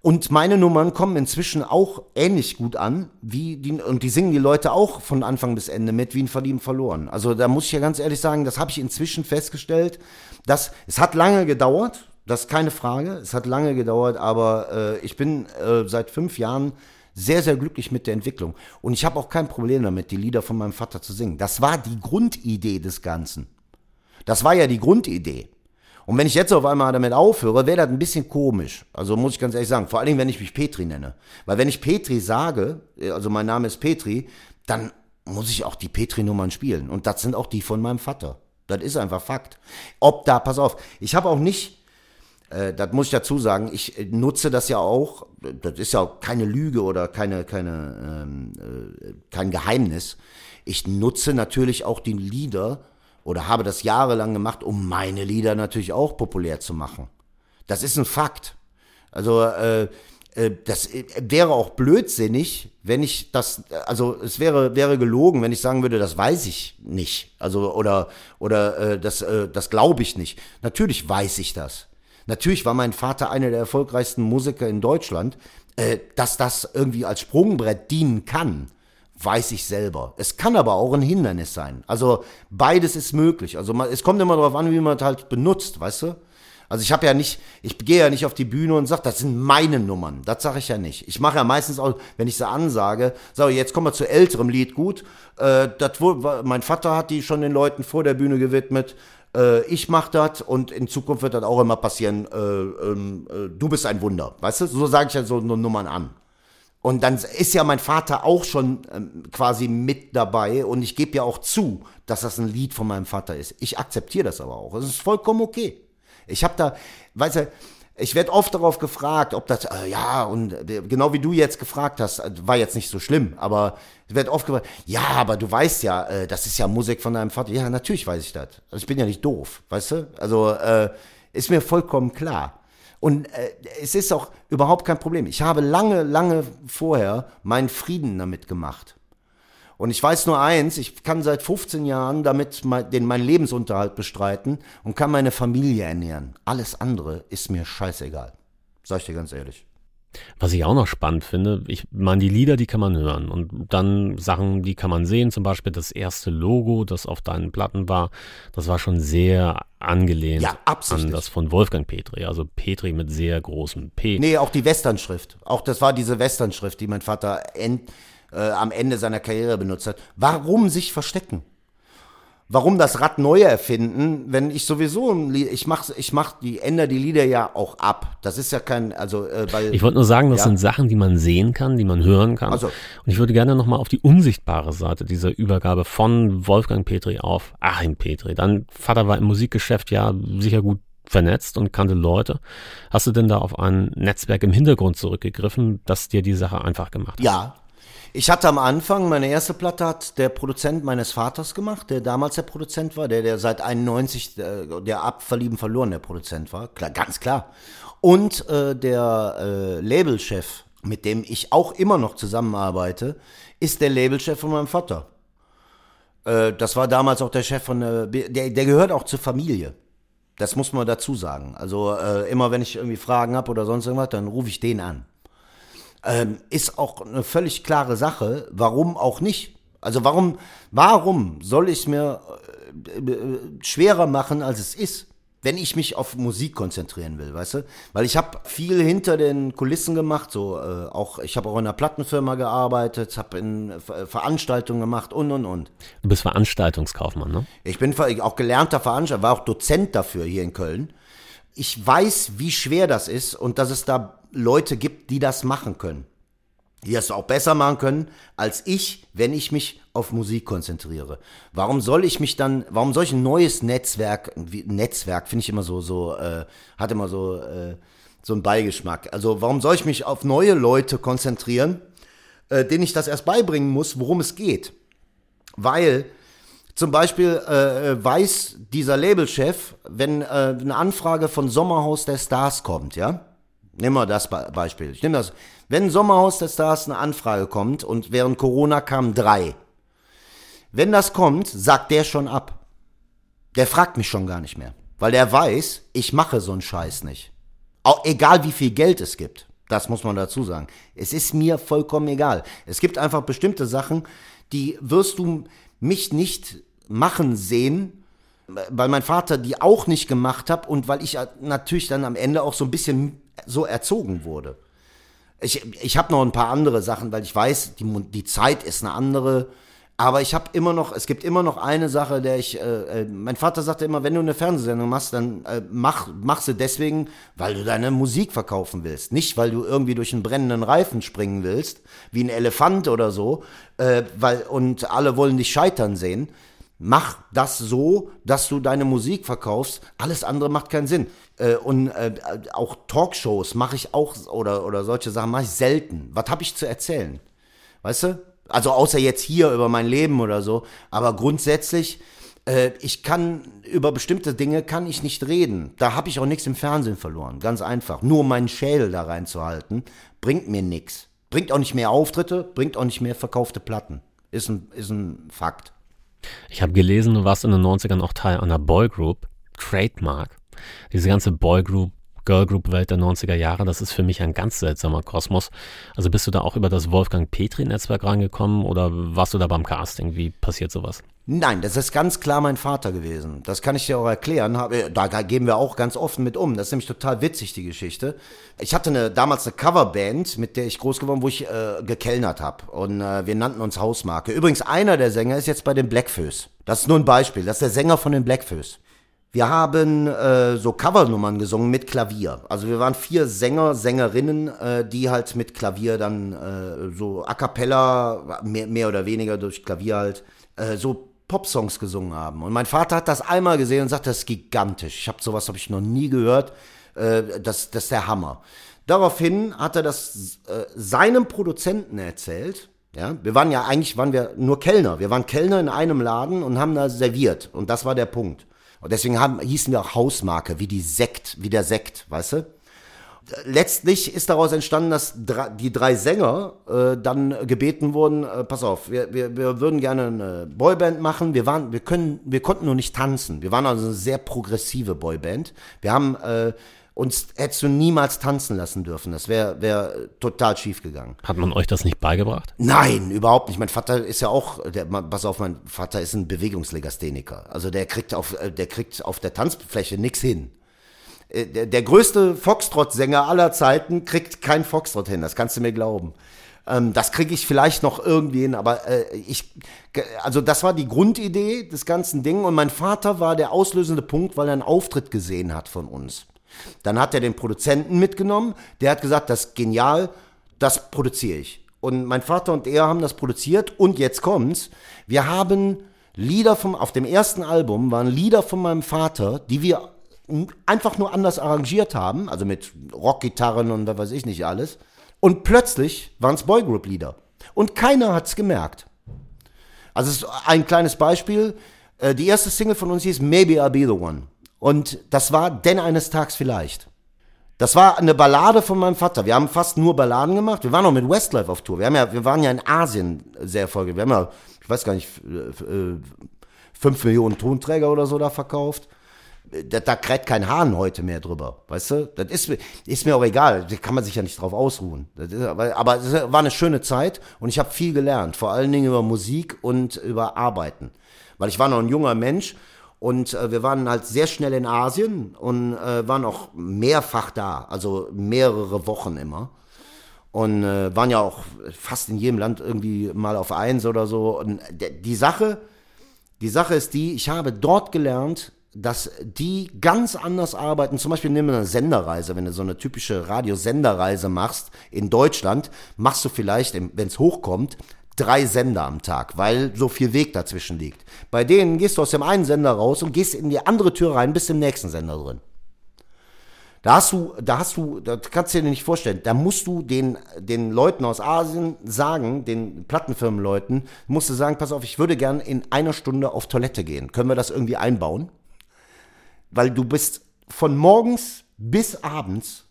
Und meine Nummern kommen inzwischen auch ähnlich gut an, wie die, und die singen die Leute auch von Anfang bis Ende mit, wie ein Verlieben verloren. Also da muss ich ja ganz ehrlich sagen, das habe ich inzwischen festgestellt, dass es hat lange gedauert, das ist keine Frage. Es hat lange gedauert, aber äh, ich bin äh, seit fünf Jahren sehr, sehr glücklich mit der Entwicklung. Und ich habe auch kein Problem damit, die Lieder von meinem Vater zu singen. Das war die Grundidee des Ganzen. Das war ja die Grundidee. Und wenn ich jetzt auf einmal damit aufhöre, wäre das ein bisschen komisch. Also muss ich ganz ehrlich sagen, vor allen Dingen, wenn ich mich Petri nenne. Weil wenn ich Petri sage, also mein Name ist Petri, dann muss ich auch die Petri-Nummern spielen. Und das sind auch die von meinem Vater. Das ist einfach Fakt. Ob da, pass auf, ich habe auch nicht äh, das muss ich dazu sagen, ich äh, nutze das ja auch, das ist ja auch keine Lüge oder keine, keine, ähm, äh, kein Geheimnis. Ich nutze natürlich auch die Lieder oder habe das jahrelang gemacht, um meine Lieder natürlich auch populär zu machen. Das ist ein Fakt. Also äh, äh das äh, wäre auch blödsinnig, wenn ich das, also es wäre wäre gelogen, wenn ich sagen würde, das weiß ich nicht, also oder oder äh, das äh, das glaube ich nicht. Natürlich weiß ich das. Natürlich war mein Vater einer der erfolgreichsten Musiker in Deutschland. Äh, dass das irgendwie als Sprungbrett dienen kann, weiß ich selber. Es kann aber auch ein Hindernis sein. Also beides ist möglich. Also man, es kommt immer darauf an, wie man es halt benutzt, weißt du? Also ich habe ja nicht, ich gehe ja nicht auf die Bühne und sage, das sind meine Nummern. Das sage ich ja nicht. Ich mache ja meistens auch, wenn ich sie ansage, sage jetzt kommen wir zu älterem Lied, gut. Äh, das wohl, mein Vater hat die schon den Leuten vor der Bühne gewidmet. Äh, ich mache das und in Zukunft wird das auch immer passieren. Äh, ähm, äh, du bist ein Wunder, weißt du? So sage ich ja so Nummern an. Und dann ist ja mein Vater auch schon ähm, quasi mit dabei und ich gebe ja auch zu, dass das ein Lied von meinem Vater ist. Ich akzeptiere das aber auch. Es ist vollkommen okay. Ich habe da, weißt du, ich werde oft darauf gefragt, ob das, äh, ja, und äh, genau wie du jetzt gefragt hast, äh, war jetzt nicht so schlimm, aber ich werde oft gefragt, ja, aber du weißt ja, äh, das ist ja Musik von deinem Vater. Ja, natürlich weiß ich das. Also ich bin ja nicht doof, weißt du? Also ist mir vollkommen klar. Und äh, es ist auch überhaupt kein Problem. Ich habe lange, lange vorher meinen Frieden damit gemacht. Und ich weiß nur eins, ich kann seit 15 Jahren damit den meinen Lebensunterhalt bestreiten und kann meine Familie ernähren. Alles andere ist mir scheißegal. Sag ich dir ganz ehrlich. Was ich auch noch spannend finde, ich meine, die Lieder, die kann man hören und dann Sachen, die kann man sehen, zum Beispiel das erste Logo, das auf deinen Platten war, das war schon sehr angelehnt ja, an das von Wolfgang Petri, also Petri mit sehr großem P. Nee, auch die Westernschrift, auch das war diese Westernschrift, die mein Vater end, äh, am Ende seiner Karriere benutzt hat. Warum sich verstecken? Warum das Rad neu erfinden, wenn ich sowieso ein Lied, ich mach, ich mach die, ändere die Lieder ja auch ab. Das ist ja kein, also, äh, weil. Ich wollte nur sagen, das ja. sind Sachen, die man sehen kann, die man hören kann. Also, und ich würde gerne nochmal auf die unsichtbare Seite dieser Übergabe von Wolfgang Petri auf Achim Petri. Dein Vater war im Musikgeschäft ja sicher gut vernetzt und kannte Leute. Hast du denn da auf ein Netzwerk im Hintergrund zurückgegriffen, das dir die Sache einfach gemacht hat? Ja, ich hatte am Anfang, meine erste Platte hat der Produzent meines Vaters gemacht, der damals der Produzent war, der, der seit 91, äh, der ab Verlieben verloren der Produzent war, klar, ganz klar. Und äh, der äh, Labelchef, mit dem ich auch immer noch zusammenarbeite, ist der Labelchef von meinem Vater. Äh, das war damals auch der Chef von der, der, der gehört auch zur Familie. Das muss man dazu sagen. Also äh, immer wenn ich irgendwie Fragen habe oder sonst irgendwas, dann rufe ich den an ähm, ist auch eine völlig klare Sache. Warum auch nicht? Also warum, warum soll ich mir äh, äh, schwerer machen, als es ist? wenn ich mich auf Musik konzentrieren will, weißt du? Weil ich habe viel hinter den Kulissen gemacht, so äh, auch ich habe auch in einer Plattenfirma gearbeitet, habe in äh, Veranstaltungen gemacht und und und. Du bist Veranstaltungskaufmann, ne? Ich bin auch gelernter Veranstalter, war auch Dozent dafür hier in Köln. Ich weiß, wie schwer das ist und dass es da Leute gibt, die das machen können. Die das auch besser machen können als ich, wenn ich mich auf Musik konzentriere. Warum soll ich mich dann, warum soll ich ein neues Netzwerk, Netzwerk finde ich immer so, so, äh, hat immer so, äh, so einen Beigeschmack. Also warum soll ich mich auf neue Leute konzentrieren, äh, denen ich das erst beibringen muss, worum es geht? Weil zum Beispiel äh, weiß dieser Labelchef, wenn äh, eine Anfrage von Sommerhaus der Stars kommt, ja, Nehmen wir das Beispiel. Ich nehme das. Wenn Sommerhaus der Stars eine Anfrage kommt und während Corona kamen drei. Wenn das kommt, sagt der schon ab. Der fragt mich schon gar nicht mehr. Weil der weiß, ich mache so einen Scheiß nicht. Auch egal wie viel Geld es gibt. Das muss man dazu sagen. Es ist mir vollkommen egal. Es gibt einfach bestimmte Sachen, die wirst du mich nicht machen sehen, weil mein Vater die auch nicht gemacht hat und weil ich natürlich dann am Ende auch so ein bisschen so erzogen wurde. Ich, ich habe noch ein paar andere Sachen, weil ich weiß, die, die Zeit ist eine andere. Aber ich habe immer noch, es gibt immer noch eine Sache, der ich, äh, äh, mein Vater sagte immer, wenn du eine Fernsehsendung machst, dann äh, mach, mach sie deswegen, weil du deine Musik verkaufen willst. Nicht, weil du irgendwie durch einen brennenden Reifen springen willst, wie ein Elefant oder so, äh, weil, und alle wollen dich scheitern sehen. Mach das so, dass du deine Musik verkaufst. Alles andere macht keinen Sinn. Äh, und äh, auch Talkshows mache ich auch oder oder solche Sachen mache ich selten. Was habe ich zu erzählen? Weißt du? Also außer jetzt hier über mein Leben oder so. Aber grundsätzlich, äh, ich kann über bestimmte Dinge kann ich nicht reden. Da habe ich auch nichts im Fernsehen verloren. Ganz einfach. Nur meinen Schädel da reinzuhalten, bringt mir nichts. Bringt auch nicht mehr Auftritte, bringt auch nicht mehr verkaufte Platten. Ist ein, ist ein Fakt. Ich habe gelesen, du warst in den 90ern auch Teil einer Boygroup, Trademark. Diese ganze Boygroup Girlgroup-Welt der 90er Jahre, das ist für mich ein ganz seltsamer Kosmos. Also bist du da auch über das Wolfgang Petri-Netzwerk rangekommen oder warst du da beim Casting? Wie passiert sowas? Nein, das ist ganz klar mein Vater gewesen. Das kann ich dir auch erklären. Da gehen wir auch ganz offen mit um. Das ist nämlich total witzig, die Geschichte. Ich hatte eine, damals eine Coverband, mit der ich groß geworden, wo ich äh, gekellnert habe. Und äh, wir nannten uns Hausmarke. Übrigens, einer der Sänger ist jetzt bei den Blackfoes. Das ist nur ein Beispiel. Das ist der Sänger von den Blackfoes. Wir haben äh, so Covernummern gesungen mit Klavier. Also wir waren vier Sänger, Sängerinnen, äh, die halt mit Klavier dann äh, so a cappella, mehr, mehr oder weniger durch Klavier halt, äh, so Popsongs gesungen haben. Und mein Vater hat das einmal gesehen und sagt, das ist gigantisch. Ich habe sowas habe ich noch nie gehört. Äh, das, das ist der Hammer. Daraufhin hat er das äh, seinem Produzenten erzählt. Ja, wir waren ja eigentlich waren wir nur Kellner. Wir waren Kellner in einem Laden und haben da serviert. Und das war der Punkt. Und deswegen haben, hießen wir auch Hausmarke, wie die Sekt, wie der Sekt, weißt du? letztlich ist daraus entstanden, dass die drei Sänger äh, dann gebeten wurden, äh, pass auf, wir, wir, wir würden gerne eine Boyband machen. Wir waren, wir können, wir konnten nur nicht tanzen. Wir waren also eine sehr progressive Boyband. Wir haben äh, uns hättest du niemals tanzen lassen dürfen. Das wäre wär total schief gegangen. Hat man euch das nicht beigebracht? Nein, überhaupt nicht. Mein Vater ist ja auch, der, pass auf, mein Vater ist ein Bewegungslegastheniker. Also der kriegt auf, äh, der kriegt auf der Tanzfläche nichts hin. Äh, der, der größte Foxtrot-Sänger aller Zeiten kriegt kein Foxtrot hin, das kannst du mir glauben. Ähm, das kriege ich vielleicht noch irgendwie hin, aber äh, ich, also das war die Grundidee des ganzen Ding und mein Vater war der auslösende Punkt, weil er einen Auftritt gesehen hat von uns. Dann hat er den Produzenten mitgenommen, der hat gesagt, das ist genial, das produziere ich. Und mein Vater und er haben das produziert und jetzt kommt's. Wir haben Lieder vom, auf dem ersten Album waren Lieder von meinem Vater, die wir einfach nur anders arrangiert haben, also mit Rockgitarren und was weiß ich nicht alles. Und plötzlich waren es Boygroup-Lieder. Und keiner hat es gemerkt. Also es ist ein kleines Beispiel. Äh, die erste Single von uns hieß Maybe I'll Be the One. Und das war Denn eines Tags vielleicht. Das war eine Ballade von meinem Vater. Wir haben fast nur Balladen gemacht. Wir waren auch mit Westlife auf Tour. Wir, haben ja, wir waren ja in Asien sehr erfolgreich. Wir haben ja, ich weiß gar nicht, äh, fünf Millionen Tonträger oder so da verkauft da, da kräht kein Hahn heute mehr drüber, weißt du? Das ist, ist mir auch egal, da kann man sich ja nicht drauf ausruhen. Ist, aber es war eine schöne Zeit und ich habe viel gelernt, vor allen Dingen über Musik und über Arbeiten. Weil ich war noch ein junger Mensch und äh, wir waren halt sehr schnell in Asien und äh, waren auch mehrfach da, also mehrere Wochen immer. Und äh, waren ja auch fast in jedem Land irgendwie mal auf eins oder so. Und die Sache, die Sache ist die, ich habe dort gelernt, dass die ganz anders arbeiten. Zum Beispiel nehmen wir eine Senderreise. Wenn du so eine typische Radiosenderreise machst in Deutschland, machst du vielleicht, wenn es hochkommt, drei Sender am Tag, weil so viel Weg dazwischen liegt. Bei denen gehst du aus dem einen Sender raus und gehst in die andere Tür rein, bist im nächsten Sender drin. Da hast du, da hast du, das kannst du dir nicht vorstellen. Da musst du den, den Leuten aus Asien sagen, den Plattenfirmenleuten, musst du sagen, pass auf, ich würde gern in einer Stunde auf Toilette gehen. Können wir das irgendwie einbauen? weil du bist von morgens bis abends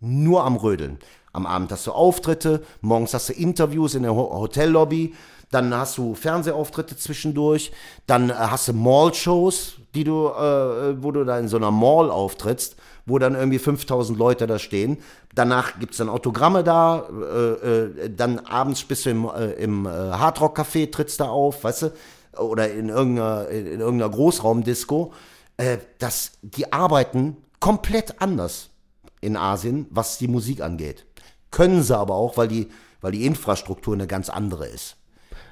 nur am Rödeln. Am Abend hast du Auftritte, morgens hast du Interviews in der Hotellobby, dann hast du Fernsehauftritte zwischendurch, dann äh, hast du Mall-Shows, die du, äh, wo du da in so einer Mall auftrittst, wo dann irgendwie 5000 Leute da stehen. Danach gibt's dann Autogramme da, äh, äh, dann abends bist du im, äh, im äh, Hardrock-Café, trittst da auf, weißt du, oder in irgendeiner, in irgendeiner Großraumdisco äh, dass die arbeiten komplett anders in Asien, was die Musik angeht. Können sie aber auch, weil die, weil die Infrastruktur eine ganz andere ist.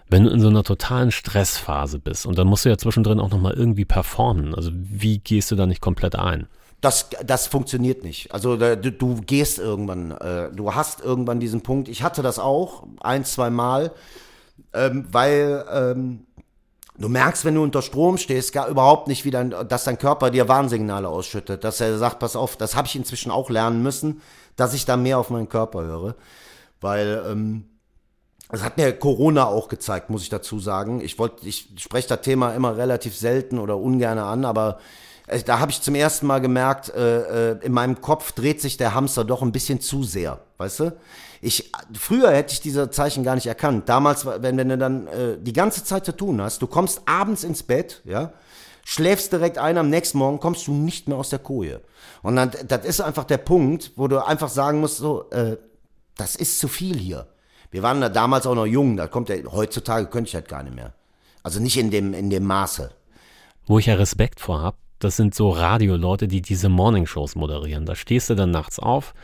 Wenn du in so einer totalen Stressphase bist und dann musst du ja zwischendrin auch nochmal irgendwie performen, also wie gehst du da nicht komplett ein? Das, das funktioniert nicht. Also du, du gehst irgendwann, äh, du hast irgendwann diesen Punkt. Ich hatte das auch ein, zwei Mal, ähm, weil ähm, Du merkst, wenn du unter Strom stehst, gar überhaupt nicht, wie dein, dass dein Körper dir Warnsignale ausschüttet. Dass er sagt, pass auf, das habe ich inzwischen auch lernen müssen, dass ich da mehr auf meinen Körper höre. Weil ähm, das hat mir Corona auch gezeigt, muss ich dazu sagen. Ich wollte, ich spreche das Thema immer relativ selten oder ungern an, aber äh, da habe ich zum ersten Mal gemerkt, äh, äh, in meinem Kopf dreht sich der Hamster doch ein bisschen zu sehr, weißt du? Ich, früher hätte ich diese Zeichen gar nicht erkannt. Damals, wenn, wenn du dann äh, die ganze Zeit zu tun hast, du kommst abends ins Bett, ja, schläfst direkt ein, am nächsten Morgen kommst du nicht mehr aus der Koje. Und dann, das ist einfach der Punkt, wo du einfach sagen musst, so, äh, das ist zu viel hier. Wir waren da damals auch noch jung, da kommt ja, heutzutage könnte ich halt gar nicht mehr. Also nicht in dem, in dem Maße. Wo ich ja Respekt vor habe, das sind so Radioleute, die diese Morningshows moderieren. Da stehst du dann nachts auf,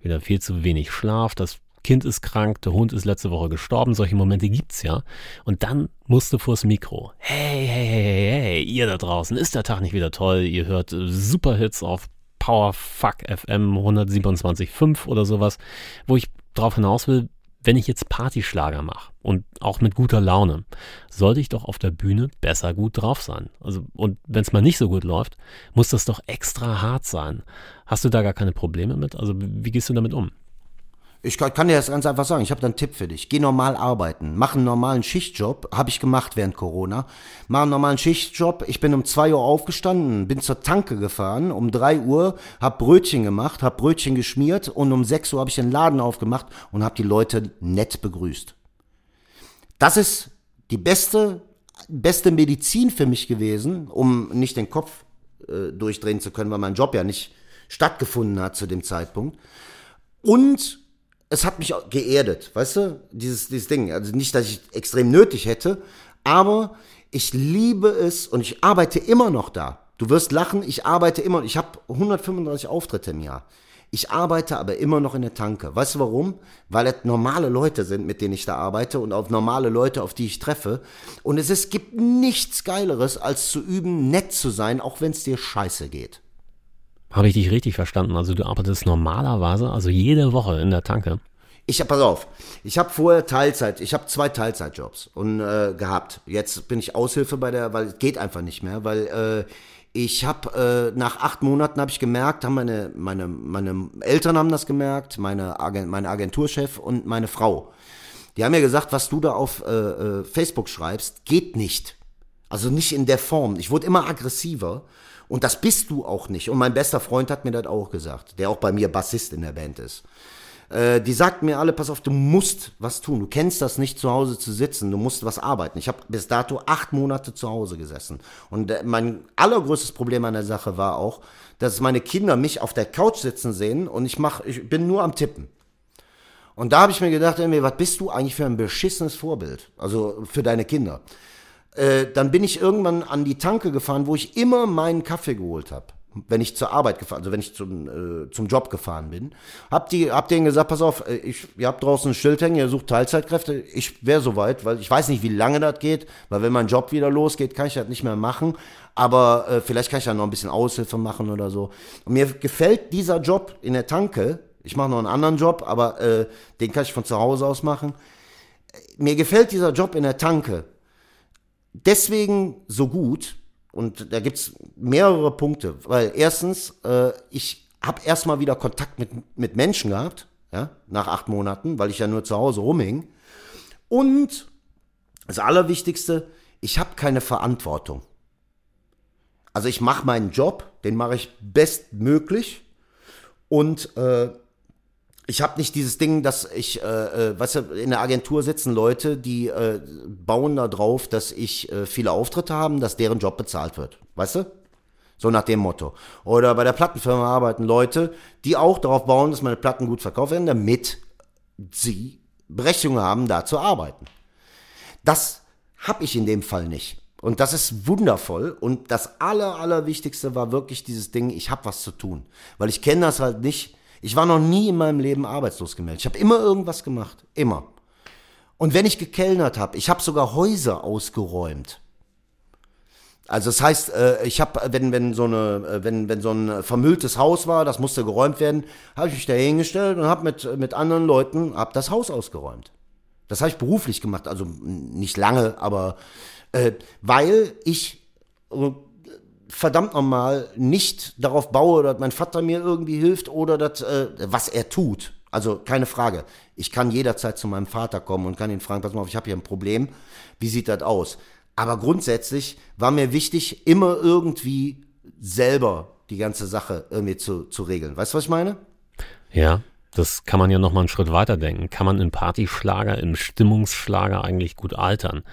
wieder viel zu wenig Schlaf, das Kind ist krank, der Hund ist letzte Woche gestorben, solche Momente gibt's ja. Und dann musst du vors Mikro. Hey, hey, hey, hey, hey, ihr da draußen, ist der Tag nicht wieder toll? Ihr hört Superhits auf Power Fuck FM 127.5 oder sowas, wo ich drauf hinaus will, wenn ich jetzt Partyschlager mache und auch mit guter Laune, sollte ich doch auf der Bühne besser gut drauf sein. Also, und wenn es mal nicht so gut läuft, muss das doch extra hart sein. Hast du da gar keine Probleme mit? Also, wie gehst du damit um? Ich kann, dir das ganz einfach sagen. Ich habe da einen Tipp für dich. Geh normal arbeiten. Mach einen normalen Schichtjob. Habe ich gemacht während Corona. Mach einen normalen Schichtjob. Ich bin um zwei Uhr aufgestanden, bin zur Tanke gefahren. Um drei Uhr habe Brötchen gemacht, habe Brötchen geschmiert und um sechs Uhr habe ich den Laden aufgemacht und habe die Leute nett begrüßt. Das ist die beste, beste Medizin für mich gewesen, um nicht den Kopf äh, durchdrehen zu können, weil mein Job ja nicht stattgefunden hat zu dem Zeitpunkt. Und es hat mich geerdet, weißt du, dieses, dieses Ding. Also nicht, dass ich extrem nötig hätte, aber ich liebe es und ich arbeite immer noch da. Du wirst lachen, ich arbeite immer, ich habe 135 Auftritte im Jahr. Ich arbeite aber immer noch in der Tanke. Weißt du warum? Weil es normale Leute sind, mit denen ich da arbeite und auf normale Leute, auf die ich treffe. Und es, es gibt nichts Geileres, als zu üben, nett zu sein, auch wenn es dir scheiße geht. Habe ich dich richtig verstanden? Also du arbeitest normalerweise, also jede Woche in der Tanke. Ich habe, pass auf, ich habe vorher Teilzeit, ich habe zwei Teilzeitjobs und äh, gehabt. Jetzt bin ich Aushilfe bei der, weil es geht einfach nicht mehr, weil äh, ich habe äh, nach acht Monaten habe ich gemerkt, haben meine meine meine Eltern haben das gemerkt, meine Agent, mein Agenturchef und meine Frau. Die haben mir gesagt, was du da auf äh, äh, Facebook schreibst, geht nicht. Also nicht in der Form. Ich wurde immer aggressiver und das bist du auch nicht. Und mein bester Freund hat mir das auch gesagt, der auch bei mir Bassist in der Band ist. Äh, die sagten mir alle, pass auf, du musst was tun. Du kennst das nicht, zu Hause zu sitzen. Du musst was arbeiten. Ich habe bis dato acht Monate zu Hause gesessen. Und äh, mein allergrößtes Problem an der Sache war auch, dass meine Kinder mich auf der Couch sitzen sehen und ich mach, ich bin nur am Tippen. Und da habe ich mir gedacht, irgendwie, was bist du eigentlich für ein beschissenes Vorbild? Also für deine Kinder. Äh, dann bin ich irgendwann an die Tanke gefahren, wo ich immer meinen Kaffee geholt habe wenn ich zur Arbeit gefahren, also wenn ich zum, äh, zum Job gefahren bin, hab die, hab denen gesagt, pass auf, äh, ich, ihr habt draußen ein Schild hängen, ihr sucht Teilzeitkräfte, ich wäre soweit, weil ich weiß nicht, wie lange das geht, weil wenn mein Job wieder losgeht, kann ich das nicht mehr machen, aber äh, vielleicht kann ich da noch ein bisschen Aushilfe machen oder so. Und mir gefällt dieser Job in der Tanke, ich mache noch einen anderen Job, aber äh, den kann ich von zu Hause aus machen. Mir gefällt dieser Job in der Tanke deswegen so gut, und da gibt's mehrere Punkte, weil erstens, äh, ich habe erstmal wieder Kontakt mit, mit Menschen gehabt, ja, nach acht Monaten, weil ich ja nur zu Hause rumhing. Und das Allerwichtigste, ich habe keine Verantwortung. Also ich mache meinen Job, den mache ich bestmöglich und äh, ich habe nicht dieses Ding, dass ich, äh, äh, weißt du, in der Agentur sitzen Leute, die äh, bauen da drauf, dass ich äh, viele Auftritte haben, dass deren Job bezahlt wird. Weißt du? So nach dem Motto. Oder bei der Plattenfirma arbeiten Leute, die auch darauf bauen, dass meine Platten gut verkauft werden, damit sie Berechtigung haben, da zu arbeiten. Das habe ich in dem Fall nicht. Und das ist wundervoll. Und das Aller, Allerwichtigste war wirklich dieses Ding, ich habe was zu tun. Weil ich kenne das halt nicht ich war noch nie in meinem Leben arbeitslos gemeldet. Ich habe immer irgendwas gemacht. Immer. Und wenn ich gekellnert habe, ich habe sogar Häuser ausgeräumt. Also das heißt, äh, ich habe, wenn wenn so äh, wenn wenn so ein vermülltes Haus war, das musste geräumt werden, habe ich mich da hingestellt und habe mit mit anderen Leuten hab das Haus ausgeräumt. Das habe ich beruflich gemacht, also nicht lange, aber äh, weil ich verdammt nochmal nicht darauf baue, dass mein Vater mir irgendwie hilft oder dass, äh, was er tut. Also keine Frage. Ich kann jederzeit zu meinem Vater kommen und kann ihn fragen, pass mal auf, ich habe hier ein Problem. Wie sieht das aus? Aber grundsätzlich war mir wichtig, immer irgendwie selber die ganze Sache irgendwie zu, zu regeln. Weißt du, was ich meine? Ja, das kann man ja nochmal einen Schritt weiter denken. Kann man im Partyschlager, im Stimmungsschlager eigentlich gut altern?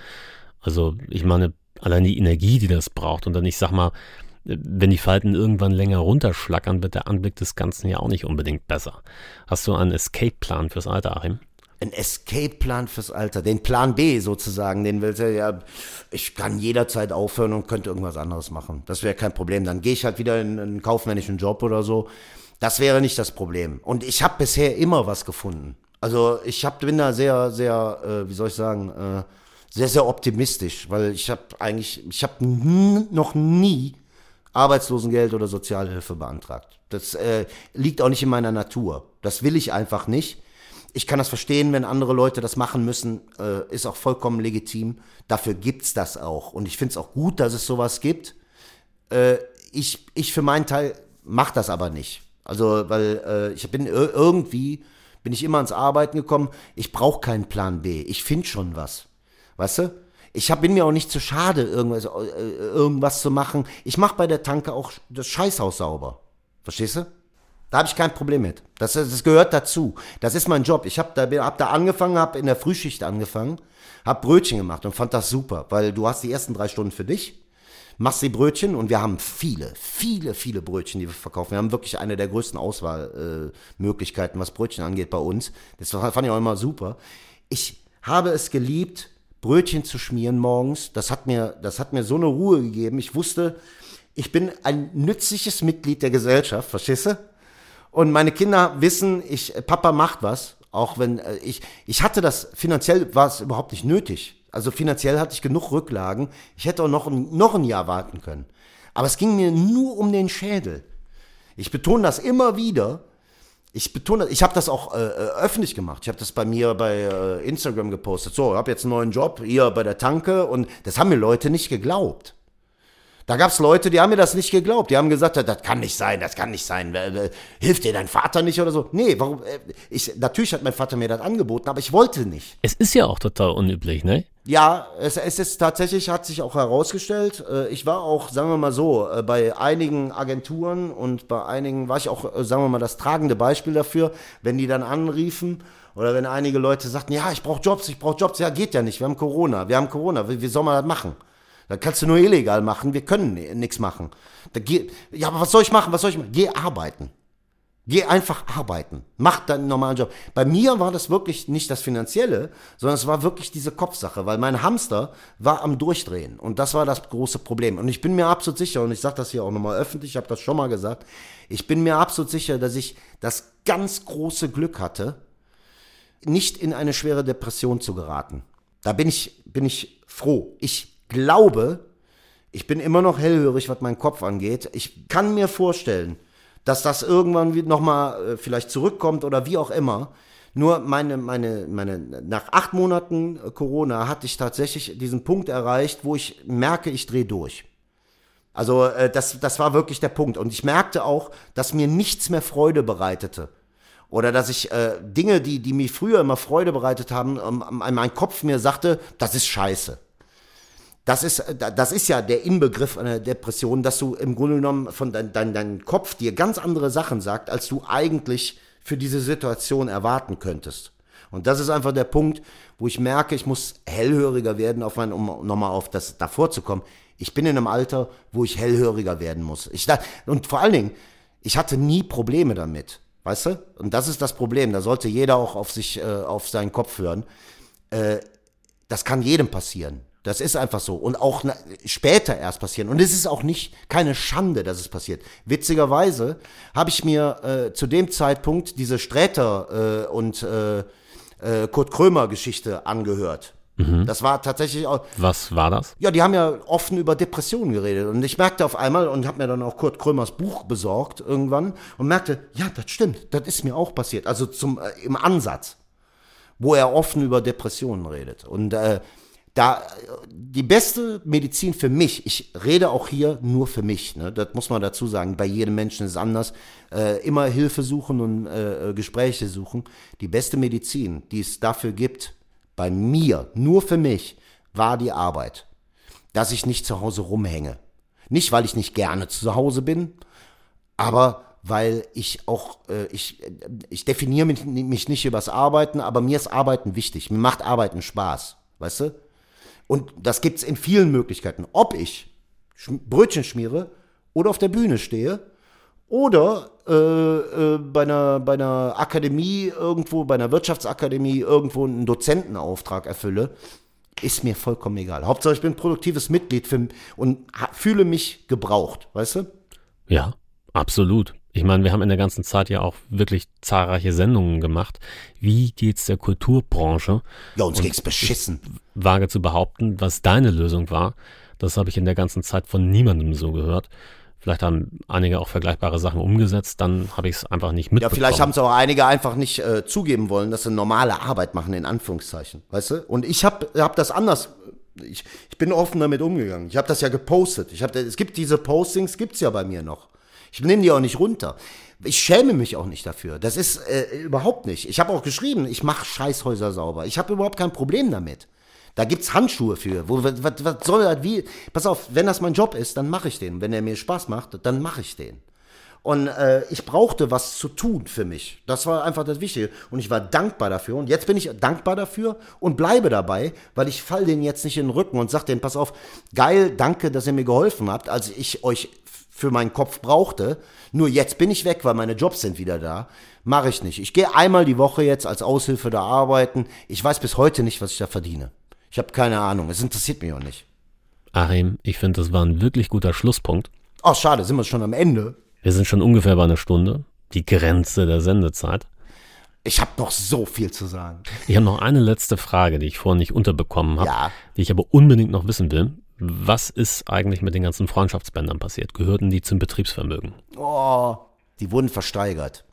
Also ich meine, allein die Energie, die das braucht. Und dann, ich sag mal, wenn die Falten irgendwann länger runterschlackern, wird der Anblick des Ganzen ja auch nicht unbedingt besser. Hast du einen Escape-Plan fürs Alter, Achim? Ein Escape-Plan fürs Alter, den Plan B sozusagen, den will ja, ich kann jederzeit aufhören und könnte irgendwas anderes machen. Das wäre kein Problem. Dann gehe ich halt wieder in einen kaufmännischen Job oder so. Das wäre nicht das Problem. Und ich habe bisher immer was gefunden. Also ich hab, bin da sehr, sehr, äh, wie soll ich sagen, äh, sehr, sehr optimistisch, weil ich habe eigentlich, ich habe noch nie Arbeitslosengeld oder Sozialhilfe beantragt. Das äh, liegt auch nicht in meiner Natur. Das will ich einfach nicht. Ich kann das verstehen, wenn andere Leute das machen müssen, äh, ist auch vollkommen legitim. Dafür gibt's das auch. Und ich finde es auch gut, dass es sowas gibt. Äh, ich, ich für meinen Teil mache das aber nicht. Also, weil äh, ich bin irgendwie, bin ich immer ans Arbeiten gekommen. Ich brauche keinen Plan B. Ich finde schon was. Weißt du? Ich hab, bin mir auch nicht zu schade, irgendwas, äh, irgendwas zu machen. Ich mache bei der Tanke auch das Scheißhaus sauber. Verstehst du? Da habe ich kein Problem mit. Das, das gehört dazu. Das ist mein Job. Ich habe da, hab da angefangen, habe in der Frühschicht angefangen, habe Brötchen gemacht und fand das super, weil du hast die ersten drei Stunden für dich, machst die Brötchen und wir haben viele, viele, viele Brötchen, die wir verkaufen. Wir haben wirklich eine der größten Auswahlmöglichkeiten, äh, was Brötchen angeht bei uns. Das fand ich auch immer super. Ich habe es geliebt, Brötchen zu schmieren morgens. Das hat mir, das hat mir so eine Ruhe gegeben. Ich wusste, ich bin ein nützliches Mitglied der Gesellschaft, verstehst du? Und meine Kinder wissen, ich, Papa macht was, auch wenn äh, ich, ich hatte das, finanziell war es überhaupt nicht nötig. Also finanziell hatte ich genug Rücklagen. Ich hätte auch noch ein, noch ein Jahr warten können. Aber es ging mir nur um den Schädel. Ich betone das immer wieder, ich betone, ich habe das auch äh, äh, öffentlich gemacht. Ich habe das bei mir bei äh, Instagram gepostet. So, ich habe jetzt einen neuen Job hier bei der Tanke und das haben mir Leute nicht geglaubt. Da gab es Leute, die haben mir das nicht geglaubt. Die haben gesagt, das kann nicht sein, das kann nicht sein. Hilft dir dein Vater nicht oder so? Nee, warum? Äh, ich, natürlich hat mein Vater mir das angeboten, aber ich wollte nicht. Es ist ja auch total unüblich, ne? Ja, es, es ist tatsächlich, hat sich auch herausgestellt. Äh, ich war auch, sagen wir mal so, äh, bei einigen Agenturen und bei einigen war ich auch, äh, sagen wir mal, das tragende Beispiel dafür, wenn die dann anriefen oder wenn einige Leute sagten, ja, ich brauche Jobs, ich brauche Jobs. Ja, geht ja nicht, wir haben Corona, wir haben Corona, wie, wie soll man das machen? Da kannst du nur illegal machen, wir können nichts machen. Da geh, ja, aber was soll ich machen, was soll ich machen? Geh arbeiten. Geh einfach arbeiten. Mach deinen normalen Job. Bei mir war das wirklich nicht das Finanzielle, sondern es war wirklich diese Kopfsache, weil mein Hamster war am Durchdrehen. Und das war das große Problem. Und ich bin mir absolut sicher, und ich sage das hier auch nochmal öffentlich, ich habe das schon mal gesagt, ich bin mir absolut sicher, dass ich das ganz große Glück hatte, nicht in eine schwere Depression zu geraten. Da bin ich, bin ich froh. Ich glaube, ich bin immer noch hellhörig, was meinen Kopf angeht. Ich kann mir vorstellen, dass das irgendwann nochmal äh, vielleicht zurückkommt oder wie auch immer. Nur meine, meine, meine, nach acht Monaten äh, Corona hatte ich tatsächlich diesen Punkt erreicht, wo ich merke, ich drehe durch. Also äh, das, das war wirklich der Punkt. Und ich merkte auch, dass mir nichts mehr Freude bereitete. Oder dass ich äh, Dinge, die, die mir früher immer Freude bereitet haben, ähm, mein Kopf mir sagte, das ist scheiße. Das ist, das ist ja der Inbegriff einer Depression, dass du im Grunde genommen von dein, dein, dein Kopf dir ganz andere Sachen sagt, als du eigentlich für diese Situation erwarten könntest. Und das ist einfach der Punkt, wo ich merke, ich muss hellhöriger werden, auf mein, um nochmal auf das davor zu kommen. Ich bin in einem Alter, wo ich hellhöriger werden muss. Ich, und vor allen Dingen, ich hatte nie Probleme damit. Weißt du? Und das ist das Problem. Da sollte jeder auch auf sich, äh, auf seinen Kopf hören. Äh, das kann jedem passieren. Das ist einfach so. Und auch später erst passieren. Und es ist auch nicht keine Schande, dass es passiert. Witzigerweise habe ich mir äh, zu dem Zeitpunkt diese Sträter äh, und äh, äh, Kurt Krömer Geschichte angehört. Mhm. Das war tatsächlich auch. Was war das? Ja, die haben ja offen über Depressionen geredet. Und ich merkte auf einmal und habe mir dann auch Kurt Krömers Buch besorgt irgendwann und merkte, ja, das stimmt, das ist mir auch passiert. Also zum äh, im Ansatz, wo er offen über Depressionen redet. Und äh, da die beste Medizin für mich, ich rede auch hier nur für mich, ne, das muss man dazu sagen, bei jedem Menschen ist es anders, äh, immer Hilfe suchen und äh, Gespräche suchen. Die beste Medizin, die es dafür gibt, bei mir, nur für mich, war die Arbeit. Dass ich nicht zu Hause rumhänge. Nicht, weil ich nicht gerne zu Hause bin, aber weil ich auch, äh, ich, ich definiere mich, mich nicht übers Arbeiten, aber mir ist Arbeiten wichtig. Mir macht Arbeiten Spaß. Weißt du? Und das gibt's in vielen Möglichkeiten. Ob ich Brötchen schmiere oder auf der Bühne stehe oder äh, äh, bei, einer, bei einer Akademie irgendwo, bei einer Wirtschaftsakademie irgendwo einen Dozentenauftrag erfülle, ist mir vollkommen egal. Hauptsache ich bin ein produktives Mitglied für, und fühle mich gebraucht, weißt du? Ja, absolut. Ich meine, wir haben in der ganzen Zeit ja auch wirklich zahlreiche Sendungen gemacht. Wie geht's der Kulturbranche? Ja, uns ging's beschissen. Wage zu behaupten, was deine Lösung war, das habe ich in der ganzen Zeit von niemandem so gehört. Vielleicht haben einige auch vergleichbare Sachen umgesetzt, dann habe ich es einfach nicht Ja, mitbekommen. vielleicht haben es auch einige einfach nicht äh, zugeben wollen, dass sie normale Arbeit machen, in Anführungszeichen. Weißt du? Und ich habe hab das anders. Ich, ich bin offen damit umgegangen. Ich habe das ja gepostet. Ich hab, es gibt diese Postings, gibt's ja bei mir noch. Ich nehme die auch nicht runter. Ich schäme mich auch nicht dafür. Das ist äh, überhaupt nicht. Ich habe auch geschrieben, ich mache Scheißhäuser sauber. Ich habe überhaupt kein Problem damit. Da gibt's Handschuhe für. Wo, was, was soll das? Wie? Pass auf, wenn das mein Job ist, dann mache ich den. Wenn er mir Spaß macht, dann mache ich den. Und äh, ich brauchte was zu tun für mich. Das war einfach das Wichtige. Und ich war dankbar dafür. Und jetzt bin ich dankbar dafür und bleibe dabei, weil ich fall denen jetzt nicht in den Rücken und sag denen, pass auf, geil, danke, dass ihr mir geholfen habt, als ich euch für meinen Kopf brauchte. Nur jetzt bin ich weg, weil meine Jobs sind wieder da. Mache ich nicht. Ich gehe einmal die Woche jetzt als Aushilfe da arbeiten. Ich weiß bis heute nicht, was ich da verdiene. Ich habe keine Ahnung. Es interessiert mich auch nicht. Achim, ich finde, das war ein wirklich guter Schlusspunkt. Ach, schade, sind wir schon am Ende. Wir sind schon ungefähr bei einer Stunde, die Grenze der Sendezeit. Ich habe noch so viel zu sagen. Ich habe noch eine letzte Frage, die ich vorhin nicht unterbekommen habe, Ja. die ich aber unbedingt noch wissen will. Was ist eigentlich mit den ganzen Freundschaftsbändern passiert? Gehörten die zum Betriebsvermögen? Oh, die wurden versteigert.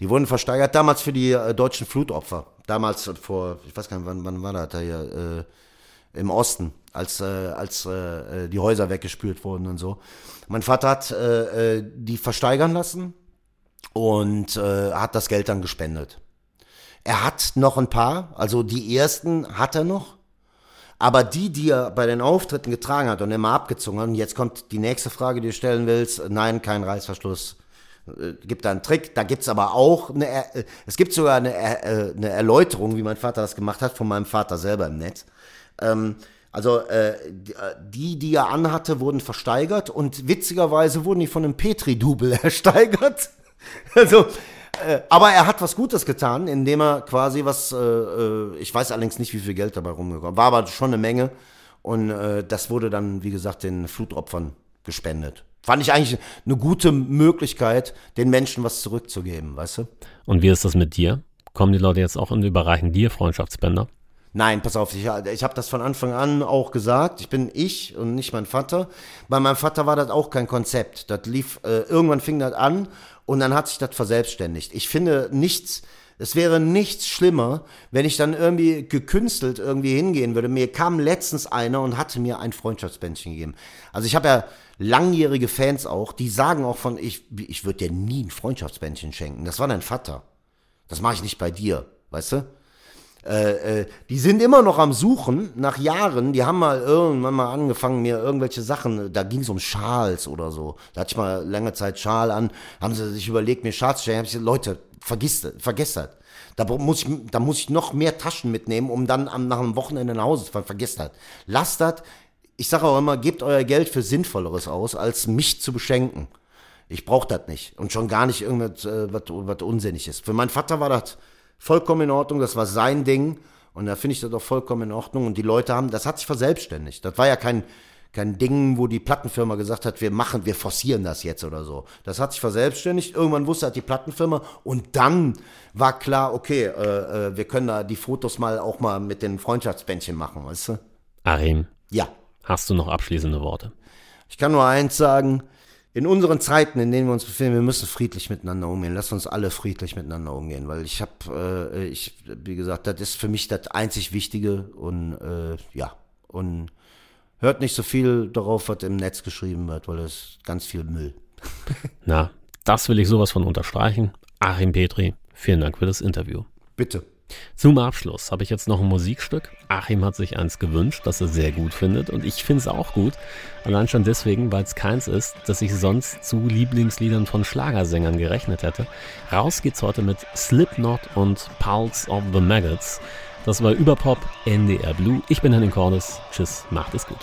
Die wurden versteigert damals für die äh, deutschen Flutopfer. Damals vor, ich weiß gar nicht, wann, wann war das da hier, äh, im Osten, als, äh, als äh, äh, die Häuser weggespült wurden und so. Mein Vater hat äh, die versteigern lassen und hat das Geld dann gespendet. Er hat noch ein paar, also die ersten hat er noch. Aber die, die er bei den Auftritten getragen hat und immer abgezogen hat, und jetzt kommt die nächste Frage, die du stellen willst, nein, kein Reißverschluss. Äh, Gibt da einen Trick, da gibt's aber auch eine, äh, es gibt sogar eine, äh, eine Erläuterung, wie mein Vater das gemacht hat, von meinem Vater selber im Netz. Ähm, also die- äh, die, die er anhatte, wurden versteigert und witzigerweise wurden die von einem Petri-Double ersteigert. Also, äh, aber er hat was Gutes getan, indem er quasi was, äh, äh, ich weiß allerdings nicht, wie viel Geld dabei rumgekommen war, aber schon eine Menge. Und äh, das wurde dann, wie gesagt, den Flutopfern gespendet. Fand ich eigentlich eine gute Möglichkeit, den Menschen was zurückzugeben, weißt du? Und wie ist das mit dir? Kommen die Leute jetzt auch und überreichen dir Freundschaftsbänder? Nein, pass auf, ich, ich habe das von Anfang an auch gesagt. Ich bin ich und nicht mein Vater. Bei meinem Vater war das auch kein Konzept. Das lief, äh, irgendwann fing das an und dann hat sich das verselbstständigt. Ich finde nichts, es wäre nichts schlimmer, wenn ich dann irgendwie gekünstelt irgendwie hingehen würde. Mir kam letztens einer und hatte mir ein Freundschaftsbändchen gegeben. Also ich habe ja langjährige Fans auch, die sagen auch von, ich, ich würde dir nie ein Freundschaftsbändchen schenken. Das war dein Vater. Das mache ich nicht bei dir, weißt du? Äh, äh, die sind immer noch am Suchen nach Jahren. Die haben mal irgendwann mal angefangen, mir irgendwelche Sachen, da ging es um Schals oder so. Da hatte ich mal lange Zeit Schal an, haben sie sich überlegt, mir Schals zu schenken. Hab ich gesagt, Leute, vergiss das, vergesst das. Da muss, ich, da muss ich noch mehr Taschen mitnehmen, um dann am, nach einem Wochenende nach Hause zu fahren. Vergesst das. Lasst das. Ich sage auch immer, gebt euer Geld für Sinnvolleres aus, als mich zu beschenken. Ich brauche das nicht. Und schon gar nicht irgendwas, äh, was, was unsinnig ist. Für meinen Vater war das vollkommen in Ordnung. Das war sein Ding. Und da finde ich das auch vollkommen in Ordnung. Und die Leute haben, das hat sich verselbstständigt. Das war ja kein, kein Ding, wo die Plattenfirma gesagt hat, wir machen, wir forcieren das jetzt oder so. Das hat sich verselbstständigt. Irgendwann wusste halt die Plattenfirma. Und dann war klar, okay, äh, äh, wir können da die Fotos mal auch mal mit den Freundschaftsbändchen machen, weißt du? Arim, Ja. hast du noch abschließende Worte? Ich kann nur eins sagen, in unseren Zeiten, in denen wir uns befinden, wir müssen friedlich miteinander umgehen. Lass uns alle friedlich miteinander umgehen, weil ich habe, äh, ich, wie gesagt, das ist für mich das einzig Wichtige und äh, ja, und hört nicht so viel darauf, was im Netz geschrieben wird, weil es ist ganz viel Müll. Na, das will ich sowas von unterstreichen. Achim Petri, vielen Dank für das Interview. Bitte. Zum Abschluss habe ich jetzt noch ein Musikstück. Achim hat sich eins gewünscht, das er sehr gut findet. Und ich finde es auch gut. Allein schon deswegen, weil es keins ist, das ich sonst zu Lieblingsliedern von Schlagersängern gerechnet hätte. Raus geht's heute mit Slipknot und Pulse of the Maggots. Das war Überpop NDR Blue. Ich bin Henning Cordes. Tschüss, macht es gut.